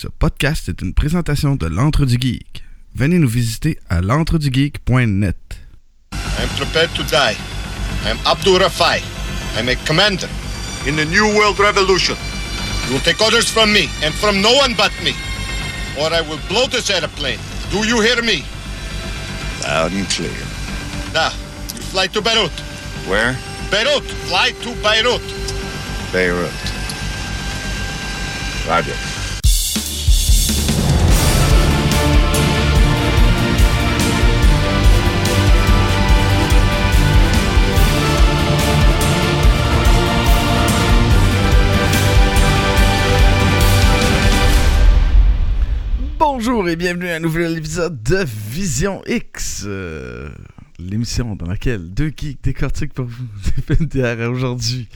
Ce podcast est une présentation de l'Antre du Geek. Venez nous visiter à l'entredugeek.net. I'm prepared to die. I'm Abdul Rafai. I'm a commander in the New World Revolution. You will take orders from me and from no one but me, or I will blow this airplane. Do you hear me? Loud and clear. Now, you fly to Beirut. Where? Beirut. Fly to Beirut. Beirut. Roger. Et bienvenue à un nouvel épisode de Vision X. euh, L'émission dans laquelle deux geeks décortiquent pour vous des films d'hier aujourd'hui.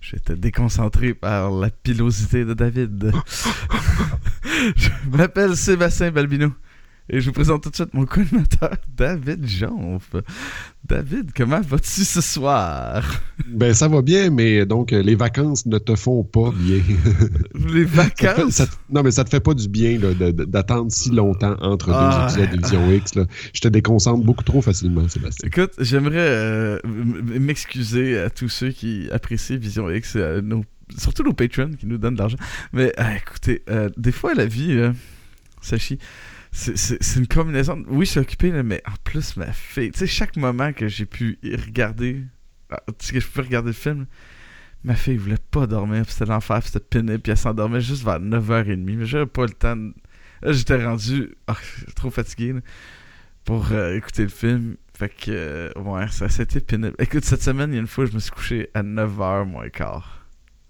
J'étais déconcentré par la pilosité de David. Je m'appelle Sébastien Balbino et je vous présente tout de suite mon co-animateur David Jonf. David, comment vas-tu ce soir? Ben ça va bien, mais donc euh, les vacances ne te font pas bien. Les Ça te fait- vacances? ça te- non, mais ça te fait pas du bien d'attendre si longtemps entre Ah, deux épisodes de Vision X. là. Je te déconcentre beaucoup trop facilement, Sébastien. Écoute, j'aimerais euh, m'excuser à tous ceux qui apprécient Vision X, nos- surtout nos patrons qui nous donnent de l'argent. Mais euh, écoutez, euh, des fois la vie, euh, ça chie. C'est- une combinaison. de- Oui, je suis occupé, là, mais en plus, ma fille. Tu sais, chaque moment que j'ai pu y regarder, ah, tu sais, que je peux regarder le film, ma fille voulait pas dormir, puis c'était l'enfer, puis c'était pénible, puis elle s'endormait juste vers 9h30. Mais j'avais pas le temps. de- Là, j'étais rendu ah, trop fatigué là, pour euh, écouter le film. Fait que, euh, ouais, ça c'était pénible. Écoute, cette semaine, il y a une fois, je me suis couché à 9h moins quart.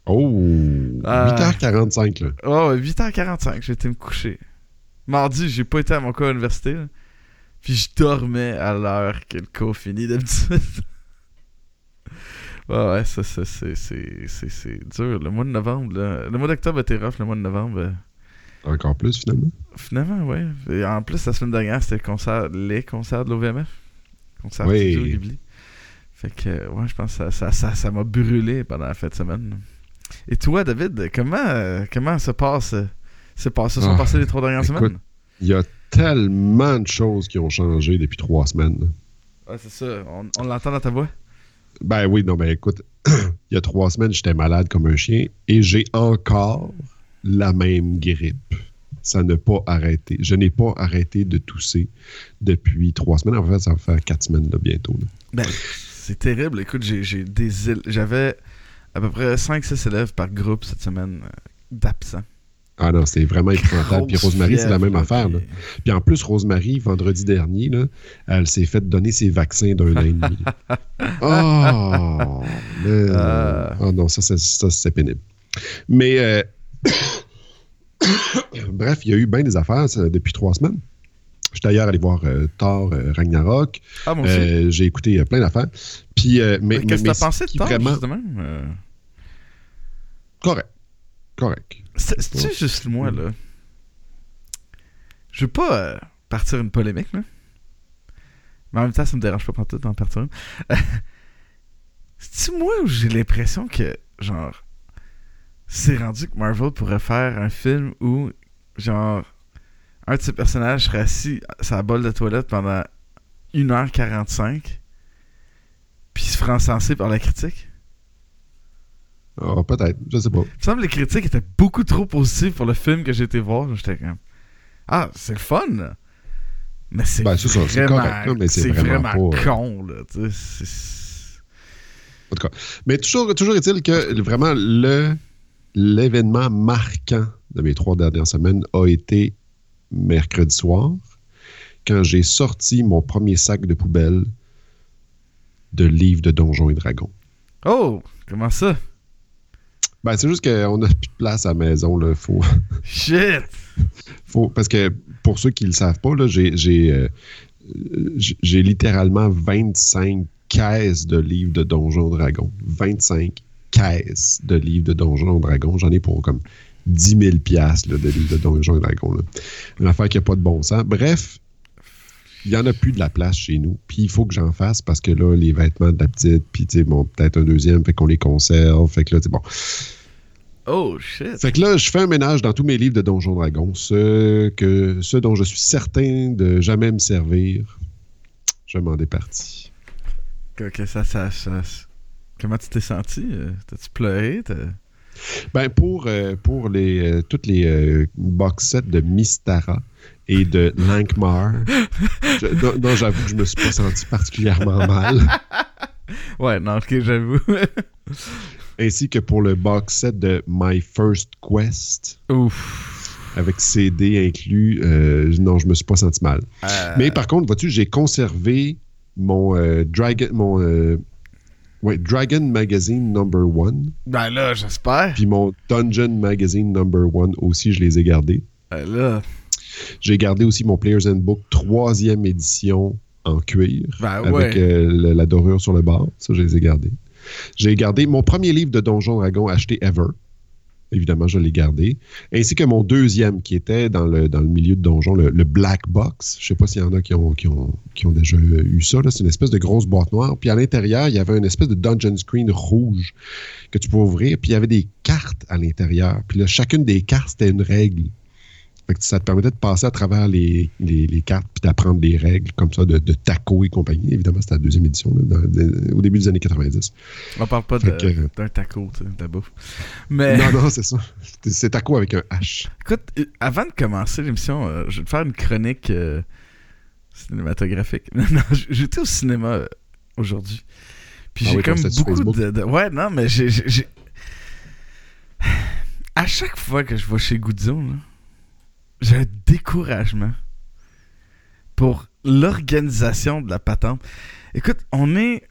Oh! Ah. 8h45, là. Oh, 8h45, j'ai été me coucher. Mardi, j'ai pas été à mon cours à l'université. là. Puis je dormais à l'heure que le cours finit d'habitude. ouais, ouais, ça, ça, c'est, c'est, c'est, c'est dur. Le mois de novembre, là, le mois d'octobre était rough, le mois de novembre. euh, Encore plus, finalement? Finalement, ouais. Et en plus, la semaine dernière, c'était le concert, les concerts de l'OVMF. Concert Oui. Studio Ghibli. Fait que, euh, ouais, je pense que ça, ça, ça, ça m'a brûlé pendant la fin de semaine. Et toi, David, comment, euh, comment se passe, euh, passe, se sont Ah, passées les trois dernières écoute. semaines? Il y a tellement de choses qui ont changé depuis trois semaines. Ouais, c'est ça. On, on l'entend dans ta voix? Ben oui, non, ben écoute, il y a trois semaines, j'étais malade comme un chien et j'ai encore la même grippe. Ça n'a pas arrêté. Je n'ai pas arrêté de tousser depuis trois semaines. En fait, ça va faire quatre semaines là, bientôt. là. Ben, c'est terrible. Écoute, j'ai, des J'avais à peu près 5-6 élèves par groupe cette semaine euh, d'absents. Ah non, c'est vraiment épouvantable. Puis Rosemary, c'est la même affaire. là. puis- en plus, Rosemary, vendredi dernier, là, elle s'est fait donner ses vaccins d'un an et demi. Oh! mais- Ah. Ah non, ça, c'est- ça, c'est pénible. Mais euh, bref, il y a eu bien des affaires ça, depuis trois semaines. J'étais d'ailleurs allé voir euh, Thor Ragnarok. Ah, J'ai écouté plein d'affaires. Puis, mais, Qu'est-ce que t'as pensé de Thor, vraiment justement? Correct. Correct. C'est- C'est-tu juste moi, là? Je veux pas euh, partir une polémique, là. Mais en même temps, ça me dérange pas tout d'en partir une. C'est-tu moi ou j'ai l'impression que, genre, c'est rendu que Marvel pourrait faire un film où, genre, un de ses personnages serait assis sur la bolle de toilette pendant 1h45 puis se ferait encenser par la critique? Ah, Peut-être, je sais pas. Il me semble que les critiques étaient beaucoup trop positives pour le film que j'ai été voir. J'étais comme Ah, c'est le fun! là. Mais c'est Ben, c'est ça, c'est vraiment, correct, là, mais c'est vraiment vraiment pas, euh, con, là. tu sais, En tout cas. Mais toujours, toujours est-il que vraiment le l'événement marquant de mes trois dernières semaines a été mercredi soir, quand j'ai sorti mon premier sac de poubelle de livres de Donjons et Dragons. Oh! Comment ça? Ben, c'est juste qu'on n'a plus de place à la maison. Là. Faut, Shit! faut, parce que pour ceux qui ne le savent pas, là, j'ai, j'ai, euh, j'ai- littéralement 25 caisses de livres de Donjons et Dragons. 25 caisses de livres de Donjons et Dragons. J'en ai pour comme 10 000 piastres, là, de livres de Donjons là. Une affaire qui n'a pas de bon sens. Bref, il n'y en a plus de la place chez nous. Puis il faut que j'en fasse parce que là, les vêtements de la petite, puis tu sais, bon, peut-être un deuxième, fait qu'on les conserve. Fait que là, c'est bon. Oh shit. Fait que là, je fais un ménage dans tous mes livres de Donjons Dragons. Ceux, que, ceux dont je suis certain de jamais me servir, je m'en départis. Ok, ça, ça, ça- Comment tu t'es senti? Euh, T'as-tu pleuré? Ben, pour, euh, pour les, euh, toutes les euh, box sets de Mystara et de Lankmar, je- non, non, j'avoue que je me suis pas senti particulièrement mal. Ouais, non, ok, j'avoue. Ainsi que pour le box set de My First Quest, Ouf. avec CD inclus, euh, non, je me suis pas senti mal. Euh, Mais par contre, vois-tu, j'ai conservé mon euh, Dragon, mon ouais, Dragon Magazine Number One, Ben là, j'espère. puis mon Dungeon Magazine Number One aussi, je les ai gardés. Ben là. J'ai gardé aussi mon Player's Handbook troisième édition en cuir, Ben avec ouais. euh, la dorure sur le bord. Ça, je les ai gardés. J'ai gardé mon premier livre de Donjon Dragon acheté ever. Évidemment, je l'ai gardé. Ainsi que mon deuxième, qui était dans le, dans le milieu de donjon, le, le Black Box. Je sais pas s'il y en a qui ont, qui ont, qui ont déjà eu ça. C'est une espèce de grosse boîte noire. Puis à l'intérieur, il y avait une espèce de dungeon screen rouge que tu pouvais ouvrir. Puis il y avait des cartes à l'intérieur. Puis là, chacune des cartes, c'était une règle. Fait que ça te permettait de passer à travers les, les- les cartes puis d'apprendre des règles comme ça de, de taco et compagnie. Évidemment, c'était la deuxième édition, là, dans- de- au début des années 90. On parle pas que- d'un taco, de la bouffe. Mais. Non, non, c'est ça. C'est- taco avec un H. Écoute, euh, avant de commencer l'émission, euh, je vais te faire une chronique euh, cinématographique. non, j'étais au cinéma euh, aujourd'hui. Puis Ah j'ai oui, comme beaucoup de, de- Ouais, non, mais j'ai. À chaque fois que je vais chez Goudzo, là, j'ai un découragement pour l'organisation de la patente. Écoute, on est.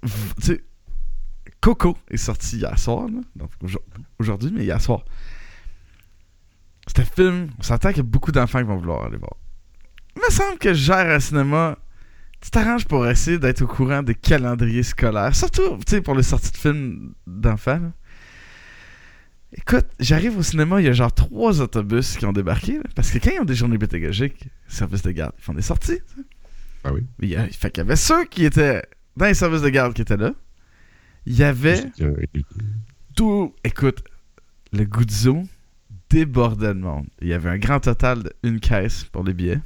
Coco est sorti hier soir, là, donc aujourd- aujourd'hui, mais hier soir. Un film, on s'entend qu'il y a beaucoup d'enfants qui vont vouloir aller voir. Il me semble que je gère un cinéma. Tu t'arranges pour essayer d'être au courant des calendriers scolaires, surtout tu sais, pour les sorties de films d'enfants. Écoute, j'arrive au cinéma, il y a genre trois autobus qui ont débarqué. là, parce que quand ils ont des journées pédagogiques, service de garde, ils font des sorties. tu sais. Ah oui. Il y a- fait qu'il y avait ceux qui étaient dans les services de garde qui étaient là. Il y avait tout. Écoute, le Guzzo débordait de monde. Il y avait un grand total d'une caisse pour les billets.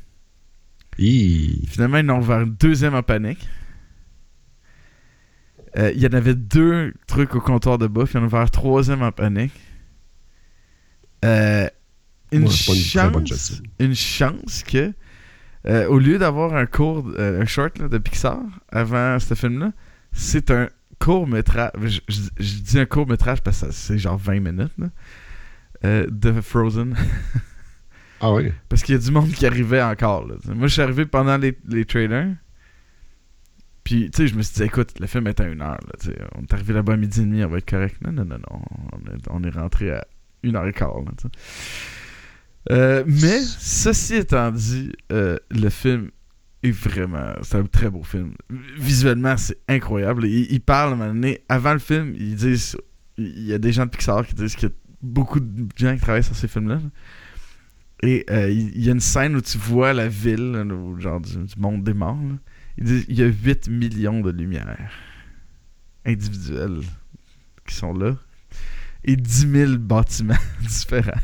Hi. Finalement, ils en ont ouvert une deuxième en panique. Euh, il y en avait deux trucs au comptoir de bouffe. Ils en ont ouvert un troisième en panique. Euh, une, pas chance, une chance que, euh, au lieu d'avoir un court, euh, un short là, de Pixar avant ce film-là, c'est un court métrage. Je, je- je dis un court métrage parce que c'est genre 20 minutes là, euh, de Frozen. Ah oui? Parce qu'il y a du monde qui arrivait encore. là. Moi, je suis arrivé pendant les, les trailers. Puis, tu sais, je me suis dit, écoute, le film est à une heure. Là, on est arrivé là-bas à midi et demi, on va être correct. Non, non, non, non. On est, on est rentré à une heure et quart. Euh, mais, ceci étant dit, euh, le film est vraiment. C'est un très beau film. Visuellement, c'est incroyable. Il, il parle à un moment donné, avant le film, ils disent. Il y a des gens de Pixar qui disent qu'il y a beaucoup de gens qui travaillent sur ces films-là. là. Et euh, il y a une scène où tu vois la ville, genre du, monde des morts. là. Il dit il y a 8 millions de lumières individuelles qui sont là. Et 10 000 bâtiments différents.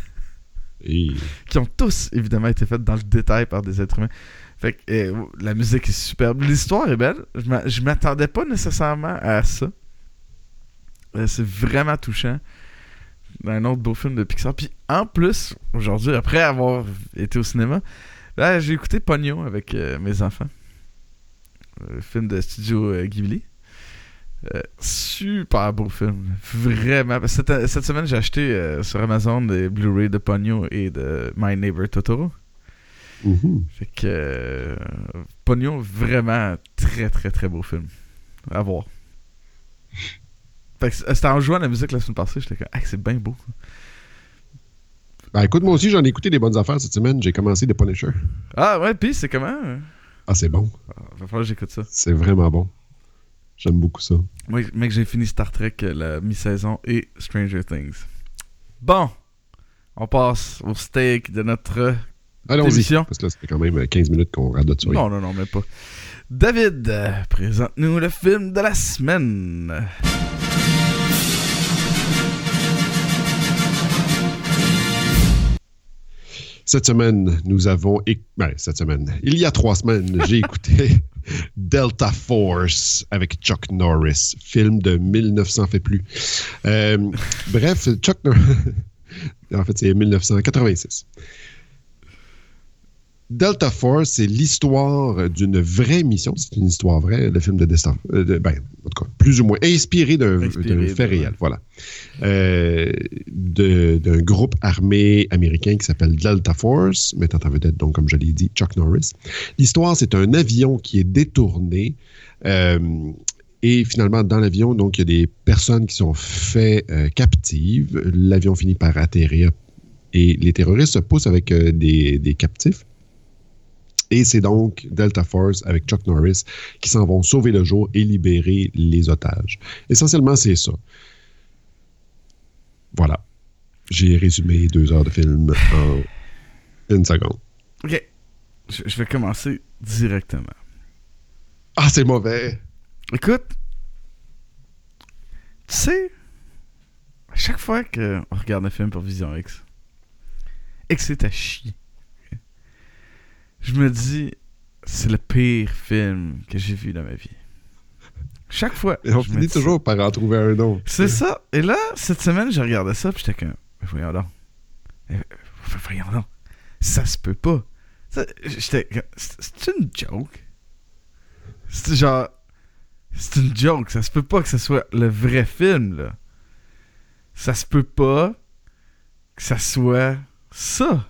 Qui ont tous, évidemment, été faits dans le détail par des êtres humains. Fait que euh, la musique est superbe. L'histoire est belle. Je m'a- Je m'attendais pas nécessairement à ça. Euh, C'est vraiment touchant. Un autre beau film de Pixar. Puis en plus, aujourd'hui, après avoir été au cinéma, là, j'ai écouté Pogno avec euh, mes enfants. Un film de studio euh, Ghibli. Euh, super beau film. Vraiment. Cette, cette semaine, j'ai acheté euh, sur Amazon des Blu-ray de Pogno et de My Neighbor Totoro. Mhm. Fait que euh, Pogno, vraiment très très très beau film. À voir. Fait que c'était en jouant à la musique la semaine passée, j'étais comme, ah, c'est bien beau. Ben, écoute, moi aussi, j'en ai écouté des bonnes affaires cette semaine. J'ai commencé The Punisher. Ah ouais, pis c'est comment? Ah, c'est bon. Ah, va falloir que j'écoute ça. C'est vraiment bon. J'aime beaucoup ça. Moi, mec, j'ai fini Star Trek euh, la mi-saison et Stranger Things. Bon, on passe au steak de notre. Émission. Parce que là, ça fait quand même 15 minutes qu'on radote sur. Non, non, non, même pas. David, euh, présente-nous le film de la semaine. Cette semaine, nous avons. Ben, cette semaine. Il y a trois semaines, j'ai écouté Delta Force avec Chuck Norris, film de 1900 fait plus. Euh, bref, Chuck Norris. en fait, c'est 1986. Delta Force, c'est l'histoire d'une vraie mission. C'est une histoire vraie, le film de Destin. euh, de- ben, en tout cas, plus ou moins inspiré d'un fait réel. Voilà. Euh, d'un groupe armé américain qui s'appelle Delta Force, mettant en vedette, donc, comme je l'ai dit, Chuck Norris. L'histoire, c'est un avion qui est détourné. euh, et finalement, dans l'avion, donc, il y a des personnes qui sont faites captives. L'avion finit par atterrir et les terroristes se poussent avec des, des captifs. Et c'est donc Delta Force avec Chuck Norris qui s'en vont sauver le jour et libérer les otages. Essentiellement, c'est ça. Voilà. J'ai résumé deux heures de film en une seconde. Ok. Je, vais commencer directement. Ah, c'est mauvais! Écoute, tu sais, à chaque fois qu'on regarde un film pour Vision X que c'est à chier, je me dis, c'est le pire film que j'ai vu dans ma vie. Chaque fois. Et on finit toujours par en trouver un autre. C'est ça. Et là, cette semaine, je regardais ça, puis j'étais comme, mais voyons donc. Eh, Voyons donc. Ça se peut pas. J'étais. c'est une joke. C'est genre. C'est une joke. Ça se peut pas que ce soit le vrai film, là. Ça se peut pas que ça soit ça.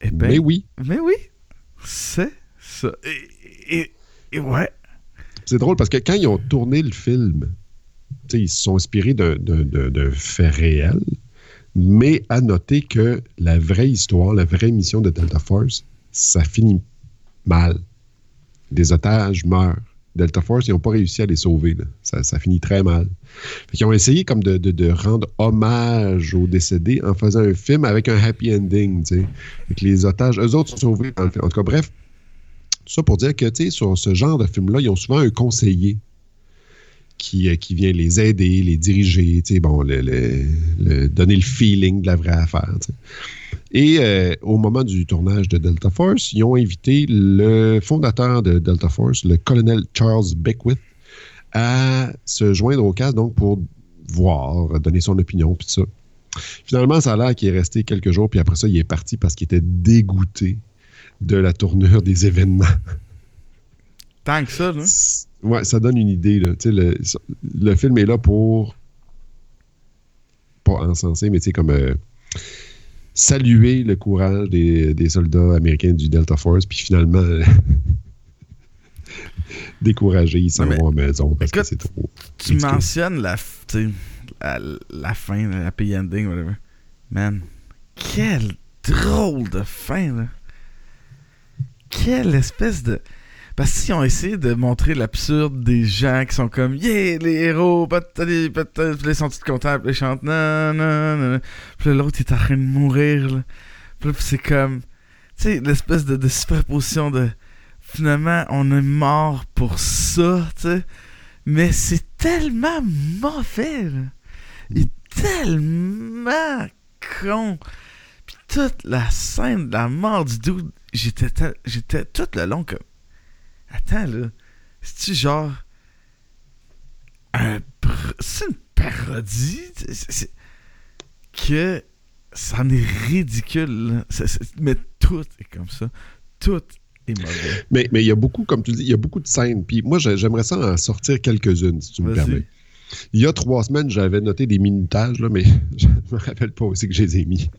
Eh ben, Mais oui, mais oui, c'est ça. Et, et- et ouais. c'est drôle parce que quand ils ont tourné le film, ils se sont inspirés d'un fait réel, mais à noter que la vraie histoire, la vraie mission de Delta Force, ça finit mal. Des otages meurent. Delta Force, ils n'ont pas réussi à les sauver. Ça, finit très mal. Ils ont essayé comme de, rendre hommage aux décédés en faisant un film avec un happy ending. Avec les otages, eux autres sont sauvés dans le film. En tout cas, bref, tout ça pour dire que, sur ce genre de film-là, ils ont souvent un conseiller qui, euh, qui vient les aider, les diriger, donner le feeling de la vraie affaire. Et euh, au moment du tournage de Delta Force, ils ont invité le fondateur de Delta Force, le colonel Charles Beckwith, à se joindre au cas donc pour voir, donner son opinion, puis tout ça. Finalement, ça a l'air qu'il est resté quelques jours, puis après ça, il est parti parce qu'il était dégoûté de la tournure des événements. Tant que ça, là. Ouais, ça donne une idée. Là. Le, le film est là pour pas encenser, mais tu sais, comme euh, saluer le courage des, des soldats américains du Delta Force, puis finalement découragés, ils s'en vont à la maison parce que c'est trop. Tu ridicule. mentionnes la, la, la fin, la happy ending, whatever. Man, quelle drôle de fin, là. Quelle espèce de. Parce qu'ils ont essayé de montrer l'absurde des gens qui sont comme Yeah, les héros, patati, patati, puis ils sont tous contents, puis ils chantent nan, nan, nan. Puis l'autre, est en train de mourir, là. Puis c'est comme. Tu sais, l'espèce de, superposition de. Finalement, on est mort pour ça, tu sais. Mais c'est tellement mauvais, là. Il est tellement con. Puis toute la scène de la mort du dude, j'étais, j'étais tout le long comme. Attends, là. C'est-tu genre. Un. C'est une parodie? C'est- Que. Ça en est ridicule, là. Mais tout est comme ça. Tout. Mais il y a beaucoup, comme tu dis, il y a beaucoup de scènes. Puis moi, j'ai- j'aimerais ça en sortir quelques-unes, si tu me permets. Il y a trois semaines, j'avais noté des minutages, là, mais je me rappelle pas aussi que je les ai mis.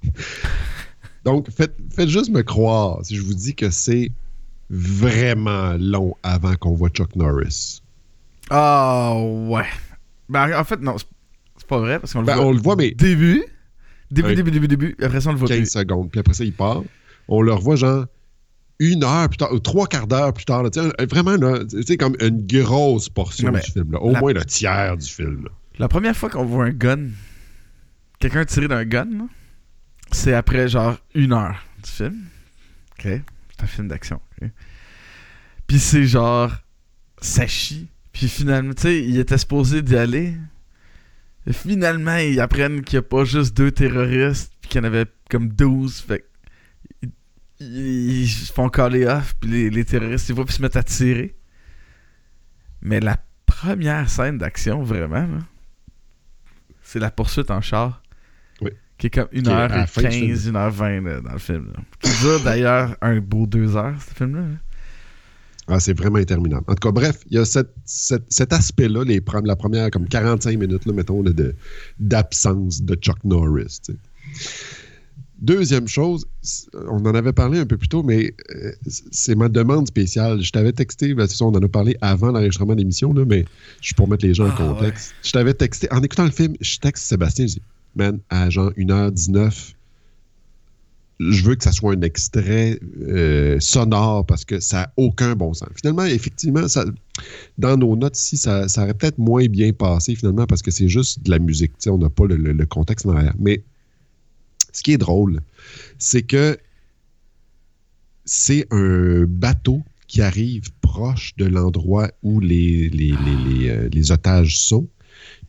Donc, faites, faites juste me croire si je vous dis que c'est vraiment long avant qu'on voit Chuck Norris. Ah, ouais. Ben, en fait, non, c'est c'est pas vrai, parce qu'on le Ben, voit. on le voit, mais Début. Début, début, début, début. Après ça, on le voit 15 plus. secondes. Puis après ça, il part. On le revoit genre une heure plus tard, ou trois quarts d'heure plus tard. là. Vraiment, sais, comme une grosse portion Non, du film. là. Au la- moins le tiers du film. là. La première fois qu'on voit un gun, quelqu'un tirer d'un gun, c'est après genre une heure du film. Ok. Un film d'action. Puis c'est genre. Ça chie. Puis finalement, tu sais, il était supposé d'y aller. Et finalement, ils apprennent qu'il n'y a pas juste deux terroristes, puis qu'il y en avait comme 12. Fait ils, se font caller off, puis les, terroristes, ils vont se mettent à tirer. Mais la première scène d'action, vraiment, c'est la poursuite en char. Qui est comme Qui est à la fin du 1h15, 1h20 là, dans le film. Là. Qui dure d'ailleurs un beau 2 heures, ce film-là. là. Ah, c'est vraiment interminable. En tout cas, bref, il y a cette- cette- cet aspect-là, les la première comme 45 minutes, là, mettons, là, de- d'absence de, Chuck Norris. Deuxième chose, on en avait parlé un peu plus tôt, mais euh, c'est ma demande spéciale. Je t'avais texté, ben, c'est ça, on en a parlé avant l'enregistrement de l'émission, là, mais je suis pour mettre les gens en Ah, contexte. Je t'avais texté, en écoutant le film, je texte Sébastien, je dis, à genre 1h19, je veux que ça soit un extrait euh, sonore parce que ça n'a aucun bon sens. Finalement, effectivement, dans nos notes ici, ça, aurait peut-être moins bien passé finalement parce que c'est juste de la musique. On n'a pas le, contexte en arrière. Mais ce qui est drôle, c'est que c'est un bateau qui arrive proche de l'endroit où les, euh, les otages sont.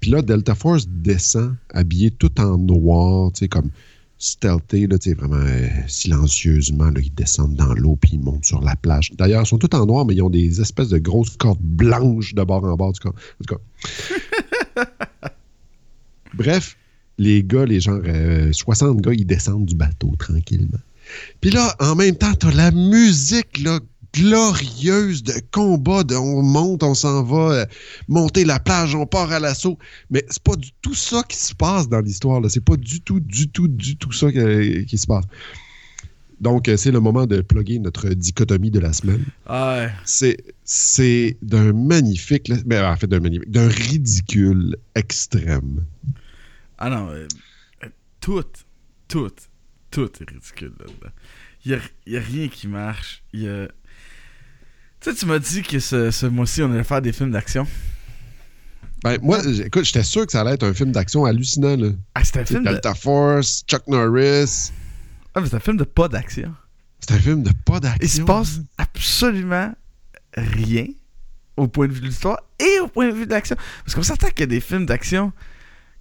Puis là, Delta Force descend habillé tout en noir, tu sais, comme stealthé, là, tu sais, vraiment euh, silencieusement. Là, ils descendent dans l'eau puis ils montent sur la plage. D'ailleurs, ils sont tous en noir, mais ils ont des espèces de grosses cordes blanches de bord en bord du corps. En tout cas. Bref, les gars, les gens, euh, 60 gars, ils descendent du bateau tranquillement. Puis là, en même temps, t'as la musique, là, glorieuse de combat, de on monte, on s'en va euh, monter la plage, on part à l'assaut. Mais c'est pas du tout ça qui se passe dans l'histoire. là. C'est pas du tout, du tout, du tout ça que- qui se passe. Donc, euh, c'est le moment de plugger notre dichotomie de la semaine. Ah ouais. C'est, c'est d'un magnifique, là, ben, en fait, d'un magnifique, d'un ridicule extrême. Ah non, euh, tout, tout, tout est ridicule là-dedans. Il n'y a, rien qui marche. Il y a... Tu sais, tu m'as dit que ce, ce mois-ci, on allait faire des films d'action. Ben, moi, écoute, j'étais sûr que ça allait être un film d'action hallucinant, là. Ah, c'était un film de... Delta Force, Chuck Norris. Ah, mais c'est un film de pas d'action. C'est un film de pas d'action. Il se passe absolument rien au point de vue de l'histoire et au point de vue de l'action. Parce qu'on s'entend qu'il y a des films d'action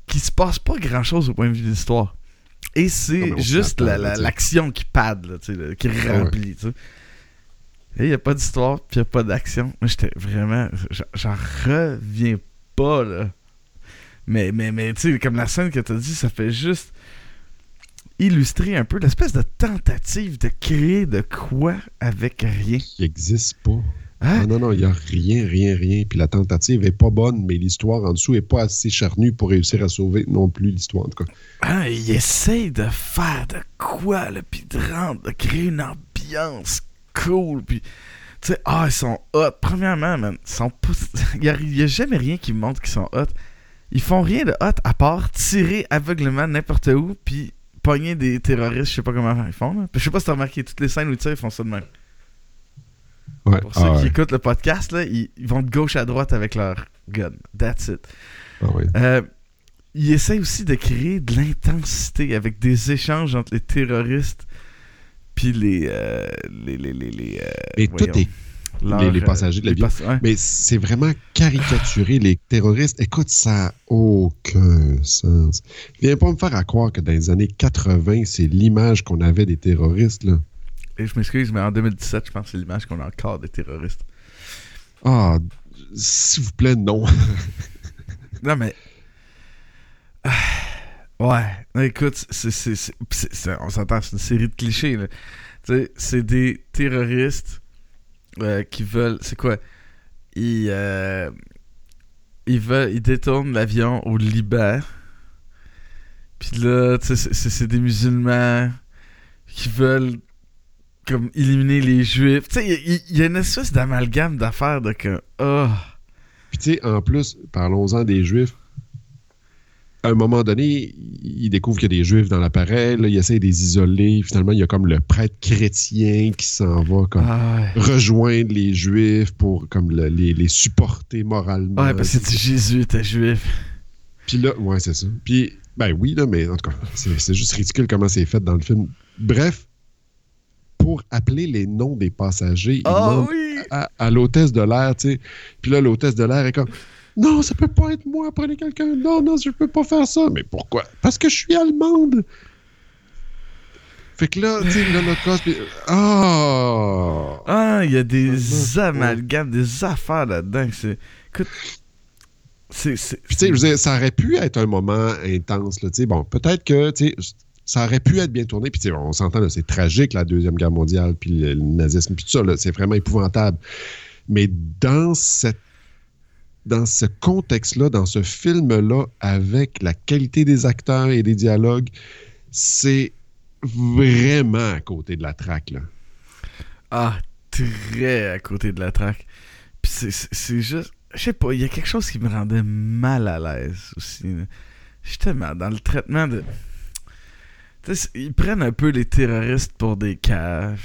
qui se passent pas grand-chose au point de vue de l'histoire. Et c'est juste attend, la- la- l'action qui pad, là, qui ouais. remplit. tu sais. Et il n'y a pas d'histoire, puis il n'y a pas d'action. Moi, j'étais vraiment... j'en- reviens pas, là. Mais, mais, mais tu sais, comme la scène que tu as dit, ça fait juste illustrer un peu l'espèce de tentative de créer de quoi avec rien. Qui existe pas. Hein? Ah non, non, il n'y a rien, rien, rien. Puis la tentative est pas bonne, mais l'histoire en dessous est pas assez charnue pour réussir à sauver non plus l'histoire, en tout cas. Hein, il essaye de faire de quoi, là, puis de rendre, de créer une ambiance cool, puis... Tu sais, ah, ils sont hot. Premièrement, man, ils sont. Il y a, jamais rien qui montre qu'ils sont hot. Ils font rien de hot à part tirer aveuglément n'importe où, puis pogner des terroristes, je sais pas comment ils font, là. Puis je sais pas si t'as remarqué, toutes les scènes où ils tirent, ils font ça de même. Ouais. Pour ceux ah, qui écoutent le podcast, là, ils, ils vont de gauche à droite avec leur gun. That's it. Ah. Euh, il essaie aussi de créer de l'intensité avec des échanges entre les terroristes puis les, euh, les, les, les, les, euh, voyons, tout est. les- les passagers de l'avion. pass- ouais. Mais c'est vraiment caricaturé, les terroristes. Écoute, ça n'a aucun sens. Viens pas me faire à croire que dans les années 80, c'est l'image qu'on avait des terroristes, là. Et je m'excuse, mais en 2017, je pense que c'est l'image qu'on a encore des terroristes. Ah, s'il vous plaît, non. Non, mais. Ouais. Écoute, c'est, on s'entend, c'est une série de clichés. Là. C'est des terroristes euh, qui veulent. C'est quoi? Ils. euh, ils veulent. Ils détournent l'avion au Liban. Puis là, c'est, des musulmans qui veulent. Comme éliminer les juifs. Tu sais, il y, a une espèce d'amalgame d'affaires de. Oh. Puis tu sais, en plus, parlons-en des Juifs. À un moment donné, il découvre qu'il y a des Juifs dans l'appareil, là, il essaie de les isoler. Finalement, il y a comme le prêtre chrétien qui s'en va comme Ah ouais. rejoindre les Juifs pour comme le- les, les supporter moralement. Ouais, parce que c'est Jésus était juif. Puis là, ouais, c'est ça. Puis, ben oui, là, mais en tout cas, c'est c'est juste ridicule comment c'est fait dans le film. Bref, pour appeler les noms des passagers, il Oh oui! à, à l'hôtesse de l'air, tu sais. Puis là, l'hôtesse de l'air est comme Non, ça peut pas être moi, prenez quelqu'un. Non, non, je peux pas faire ça. Mais pourquoi? Parce que je suis allemande. Fait que là, tu sais, l'Holocauste. Oh! Ah, il y a des amalgames, des affaires là-dedans. Écoute. C'est. c'est- Puis tu sais, je veux dire, ça aurait pu être un moment intense, là, tu sais. Bon, peut-être que, ça aurait pu être bien tourné, puis on s'entend, là, c'est tragique, la Deuxième Guerre mondiale, puis le, le nazisme, puis tout ça, c'est vraiment épouvantable. Mais dans cette dans ce contexte-là, dans ce film-là, avec la qualité des acteurs et des dialogues, c'est vraiment à côté de la traque, là. Ah, très à côté de la traque. Puis c'est- juste. Je sais pas, il y a quelque chose qui me rendait mal à l'aise aussi. là. Justement, dans le traitement de. Ils prennent un peu les terroristes pour des caves.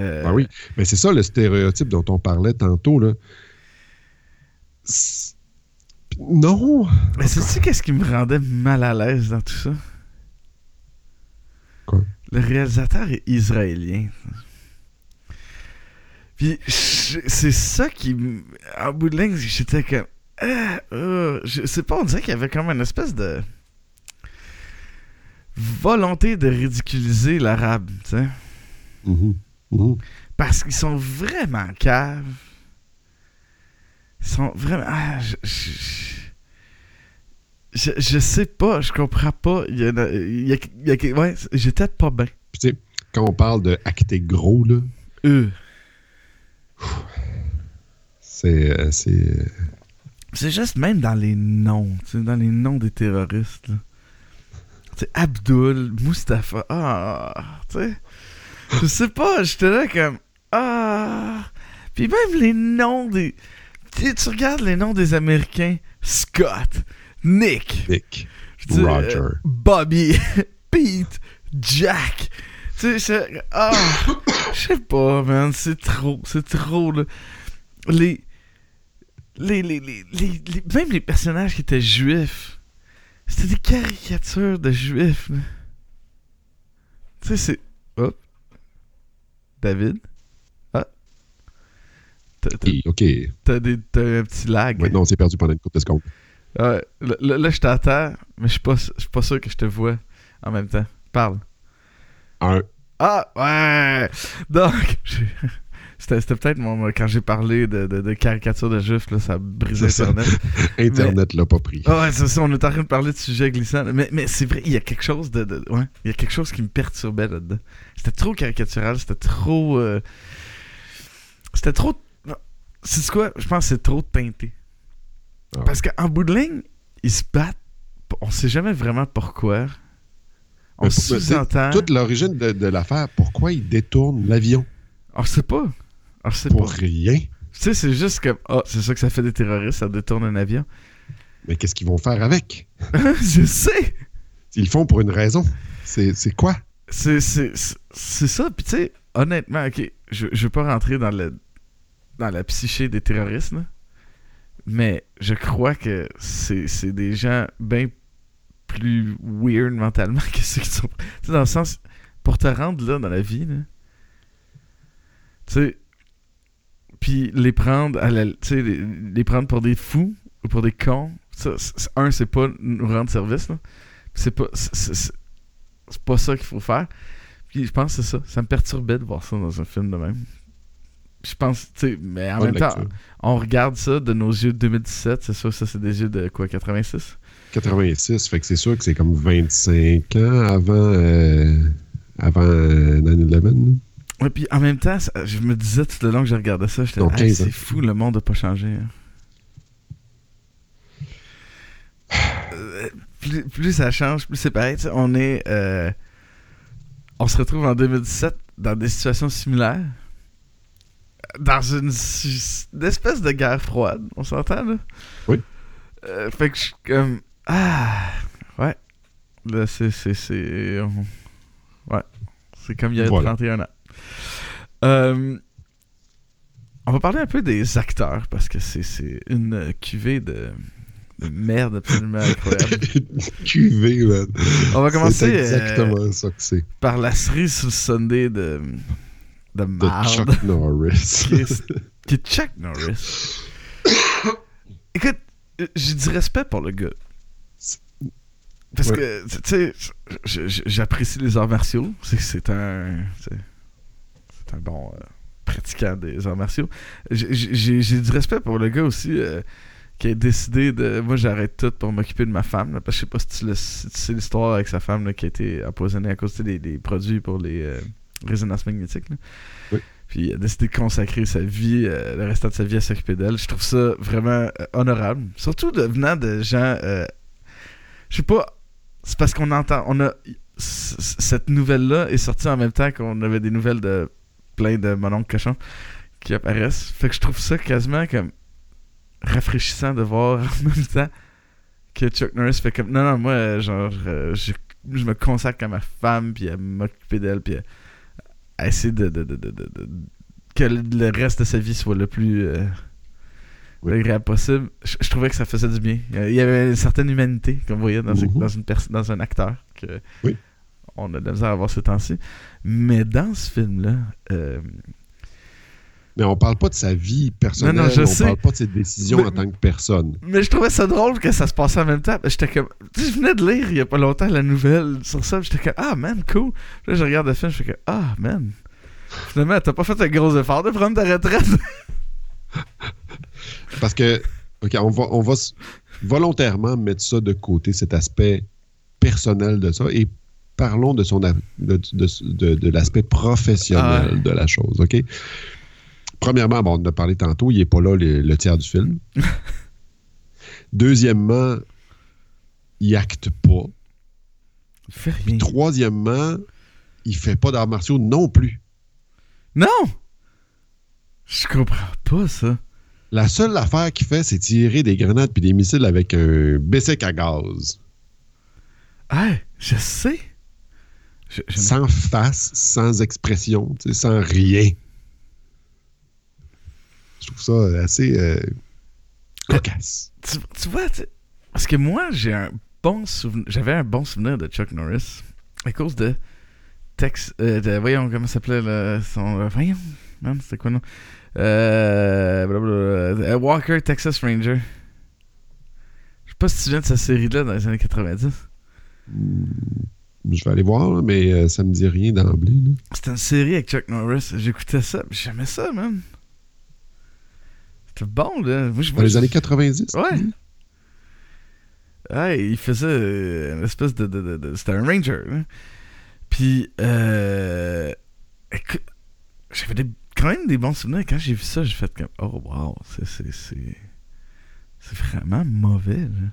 Euh, Ah oui, mais c'est ça le stéréotype dont on parlait tantôt, là. C'est- Non! Mais sais-tu qu'est-ce qui me rendait mal à l'aise dans tout ça? Quoi? Le réalisateur est israélien. Puis c'est ça qui... En bout de ligne, j'étais comme... Ah, ah, je sais pas, on dirait qu'il y avait comme une espèce de... Volonté de ridiculiser l'arabe, tu sais. Mhm. Mhm. Parce qu'ils sont vraiment caves. Sont vraiment. Ah, je, je, je, sais pas, je comprends pas. Il y a, il y a- il y a- ouais, j'étais pas bien. Puis tu sais, quand on parle de acter gros, là, Euh. c'est... euh, c'est euh, C'est juste même dans les noms, tu sais, dans les noms des terroristes. là. Tu sais, Abdul, Mustapha, ah, tu sais. Je sais pas, j'étais là comme, ah. Puis même les noms des. Tu tu regardes les noms des Américains, Scott, Nick, Nick. je dis, Roger. euh, Bobby, Pete, Jack. Tu sais, je- ah, je sais pas, man, c'est trop, c'est trop, là. Les, les, les, les, même les personnages qui étaient juifs, c'était des caricatures de juifs, là. Tu sais, c'est, hop, David, ah, T'as- t'as- Et, OK. t'as des- t'as un petit lag. Maintenant, on s'est perdu pendant une couple de secondes. Là, je t'entends, mais je suis pas, je suis pas sûr que je te vois en même temps. Parle. Un. Ah, ouais! Donc, c'était c'était peut-être mon, quand j'ai parlé de, de, de caricature de juifs, là, ça a brisé C'est ça. Internet. Internet l'a pas pris. Ouais, c'est ça, on est en train de parler de sujets glissants. Mais, mais c'est vrai, il y a quelque chose de, de- Ouais, il y a quelque chose qui me perturbait là-dedans. C'était trop caricatural, c'était trop. euh, C'était trop. C'est quoi? Je pense que c'est trop teinté. Ah. Parce qu'en bout de ligne, ils se battent. On sait jamais vraiment pourquoi. On pour- sous-entend. Toute l'origine de, de l'affaire, pourquoi ils détournent l'avion? On sait pas. On sait Pour pas. rien. Tu sais, c'est juste comme. Ah, c'est ça que ça fait des terroristes, ça détourne un avion. Mais qu'est-ce qu'ils vont faire avec? Je sais! Ils le font pour une raison. C'est quoi? C'est, c'est, c'est- c'est ça. Puis tu sais, honnêtement, ok, je, je veux pas rentrer dans le dans la psyché des terroristes, là, mais je crois que c'est, des gens bien plus weird mentalement que ceux qui sont. Tu dans le sens, pour te rendre là dans la vie, tu sais, puis les prendre à la, les, les prendre pour des fous ou pour des cons, ça, un, c'est pas nous rendre service, c'est pas. c'est pas ça qu'il faut faire. Puis je pense que c'est ça. Ça me perturbait de voir ça dans un film de même. Je pense, tu sais, mais en Bonne même temps, on regarde ça de nos yeux de 2017, c'est sûr, ça c'est des yeux de quoi, 86 86, fait que c'est sûr que c'est comme 25 ans avant, euh, avant euh, 9-11. Ouais, puis en même temps, ça- je me disais tout le long que je regardais ça, j'étais Hey, 15 ans. c'est fou, le monde n'a pas changé. hein. Euh, plus, plus ça change, plus c'est pareil. On est. euh, on se retrouve en 2017 dans des situations similaires. Dans une, une espèce de guerre froide, on s'entend là? Oui. Euh, fait que je suis comme. Ah! Ouais. Là, c'est. c'est, c'est on- Ouais. C'est comme il y a Voilà. 31 ans. Euh, on va parler un peu des acteurs parce que c'est, une euh, cuvée de, de merde absolument incroyable. QV, man. On va commencer C'est euh, exactement ça que par la cerise sur le Sunday de, de De marde. Chuck Norris. Qui est Chuck Norris. Écoute, j'ai du respect pour le gars. Parce Ouais. que, tu sais, j'apprécie les arts martiaux. C'est un. C'est un bon euh, pratiquant des arts martiaux. J'ai- du respect pour le gars aussi euh, qui a décidé de. Moi, j'arrête tout pour m'occuper de ma femme. là, parce que je sais pas si tu, le- si tu sais l'histoire avec sa femme là, qui a été empoisonnée à cause des, des produits pour les euh, résonances magnétiques. là. Oui. Puis il a décidé de consacrer sa vie, euh, le restant de sa vie à s'occuper d'elle. Je trouve ça vraiment euh, honorable. Surtout de, venant de gens. euh, je sais pas. C'est parce qu'on entend. On a. Cette nouvelle-là est sortie en même temps qu'on avait des nouvelles de plein de mononcles cochons qui apparaissent. Fait que je trouve ça quasiment comme rafraîchissant de voir en même temps que Chuck Norris fait comme non non moi genre je, je me consacre à ma femme puis à m'occuper d'elle puis à, à essayer de, de, de, de- que le reste de sa vie soit le plus euh, Oui. agréable possible je, je trouvais que ça faisait du bien il y avait une certaine humanité qu'on voyait dans, Mhm. dans, une dans un acteur que Oui. on a de la misère à voir ces temps-ci mais dans ce film là Mais on parle pas de sa vie personnelle, Non, non, je on sais. parle pas de ses décisions Mais- en tant que personne. Mais je trouvais ça drôle que ça se passait en même temps. J'étais comme. Tu sais, je venais de lire il y a pas longtemps la nouvelle sur ça. J'étais comme, ah man, cool. Puis là, je regarde le film, je fais comme, ah man. Finalement, t'as pas fait un gros effort de prendre ta retraite. Parce que, OK, on va, on va volontairement mettre ça de côté, cet aspect personnel de ça, et parlons de, son, de, de- de- de l'aspect professionnel Ah ouais. de la chose, OK? Premièrement, bon, on en a parlé tantôt, il n'est pas là le, le tiers du film. Deuxièmement, il acte pas. Fais rien. Troisièmement, il fait pas d'arts martiaux non plus. Non! Je comprends pas ça. La seule affaire qu'il fait, c'est tirer des grenades puis des missiles avec un bicycle à gaz. Hey, je sais. Je, je- sans face, sans expression, sans rien. Je trouve ça assez euh, cocasse. tu, tu vois, tu- parce que moi, j'ai un bon souvenir. J'avais un bon souvenir de Chuck Norris à cause de Tex. euh, de- voyons, comment s'appelait le- son. euh, voyons, man, c'était quoi, non? Euh, blablabla, euh, Walker, Texas Ranger. Je sais pas si tu viens de cette série-là dans les années 90. Hmm, Je vais aller voir, mais euh, ça me dit rien d'emblée. C'était une série avec Chuck Norris. J'écoutais ça, j'aimais ça, man. C'était bon, là. Moi, je- Dans les années 90? Ouais. Ouais, il faisait euh, une espèce de. de- de- de- C'était un ranger. Puis, euh, écoute, j'avais quand même des bons souvenirs. Quand j'ai vu ça, j'ai fait comme Oh, wow, c'est. C'est, vraiment mauvais, là.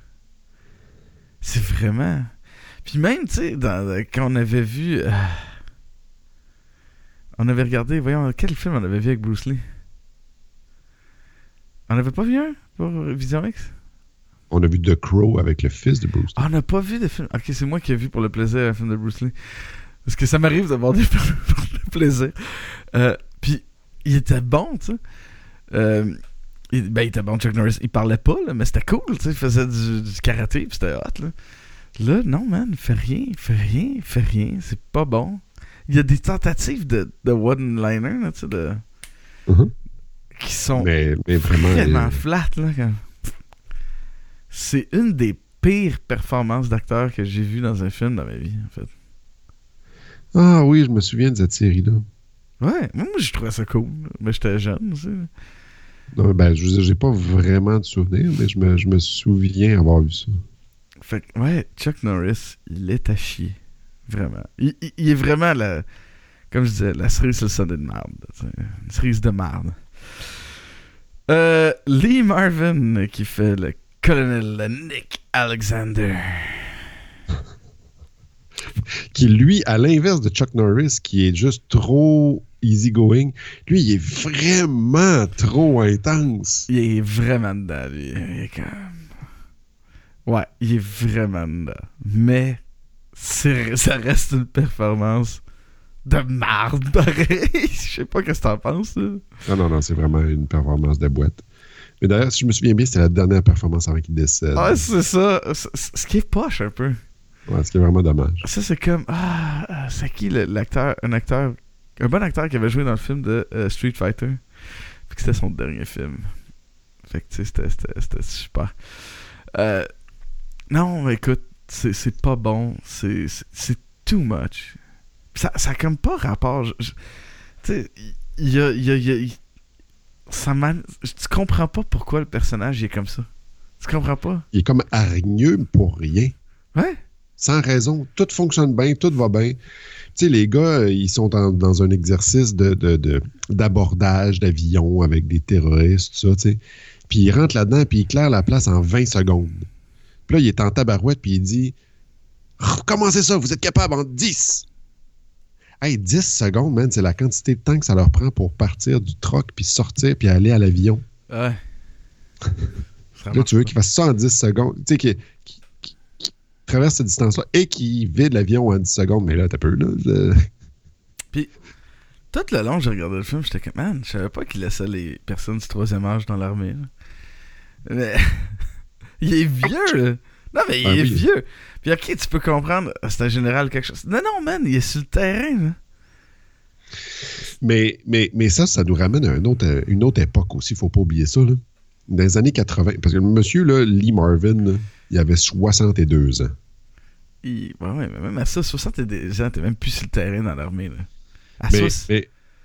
C'est vraiment. Puis même, tu sais, dans- quand on avait vu. euh, on avait regardé, voyons, quel film on avait vu avec Bruce Lee? On avait pas vu un pour Vision X On a vu The Crow avec le fils de Bruce. Ah, on n'a pas vu de film. Ok, c'est moi qui ai vu pour le plaisir un film de Bruce Lee. Parce que ça m'arrive de voir des films pour le plaisir. Euh, Puis, il était bon, tu sais. Euh, il, ben, il était bon, Chuck Norris. Il parlait pas, là, mais c'était cool, tu sais. Il faisait du, du karaté, puis c'était hot, là. Là, non, man, il fait rien, il fait rien, il fait rien. C'est pas bon. Il y a des tentatives de, de one-liner, là, tu sais, de... Mhm. Qui sont Mais, mais vraiment. vraiment euh, flat, C'est une des pires performances d'acteur que j'ai vues dans un film dans ma vie, en fait. Ah oui, je me souviens de cette série-là. Ouais, moi, je trouvais ça cool. Mais j'étais jeune aussi. Non, ben, je j'ai pas vraiment de souvenirs, mais je me, je me souviens avoir vu ça. Fait que, ouais, Chuck Norris, il est à chier. Vraiment. Il, il- il est vraiment la. Comme je disais, la cerise sur le de merde. Une cerise de merde. Euh, Lee Marvin qui fait le colonel Nick Alexander. Qui, lui, à l'inverse de Chuck Norris, qui est juste trop easygoing, lui, il est vraiment trop intense. Il est vraiment dedans, lui. Il est comme. Ouais, il est vraiment dedans. Mais ça reste une performance de marde, pareil. Je sais pas qu'est-ce que t'en penses, là. Non, non, non, c'est vraiment une performance de boîte. Mais d'ailleurs, si je me souviens bien, c'était la dernière performance avant qu'il décède. Ouais, c'est ça. C- c- Ce qui est poche un peu. Ouais, ce qui est vraiment dommage. Ça, c'est comme. Ah, ah, c'est qui l'acteur Un acteur. Un bon acteur qui avait joué dans le film de euh, Street Fighter? Fait que c'était son dernier film. Fait que, tu sais, c'était- super. Euh, non, mais écoute, c'est pas bon, c'est too much. Ça, ça a comme pas rapport. Tu sais, il y a, il y a- il y a- il- ça m'a- Tu comprends pas pourquoi le personnage il est comme ça. Tu comprends pas? Il est comme hargneux pour rien. Ouais. Sans raison. Tout fonctionne bien, tout va bien. Tu sais, les gars, euh, ils sont en- dans un exercice de, de- de- d'abordage d'avion avec des terroristes, tout ça, tu sais. Puis il rentre là-dedans, puis il éclaire la place en 20 secondes. Puis là, il est en tabarouette, puis il dit Recommencez ça, vous êtes capable en 10. Hey, 10 secondes, man, c'est la quantité de temps que ça leur prend pour partir du troc, puis sortir, puis aller à l'avion. Ouais. Là, tu veux pas. qu'il fasse ça en 10 secondes. Tu sais, qu'il qu'il- qu'il- qu'il traverse cette distance-là et qu'il vide l'avion en 10 secondes. Mais là, t'as peu, là. je- Tout le long, j'ai regardé le film, j'étais comme, man, je savais pas qu'il laissait les personnes du troisième âge dans l'armée. Mais. il est vieux, là. Non, mais il Ah est oui. vieux. Puis, ok, tu peux comprendre, c'est un général quelque chose. Non, non, man, il est sur le terrain, là. Mais, mais, mais ça, ça nous ramène à un autre- une autre époque aussi. Il faut pas oublier ça. Là. Dans les années 80. Parce que le monsieur, là, Lee Marvin, là, il avait 62 ans. Il- Ouais, ouais, mais même à ça, 70 ans, t'es même plus sur le terrain dans l'armée. À mais-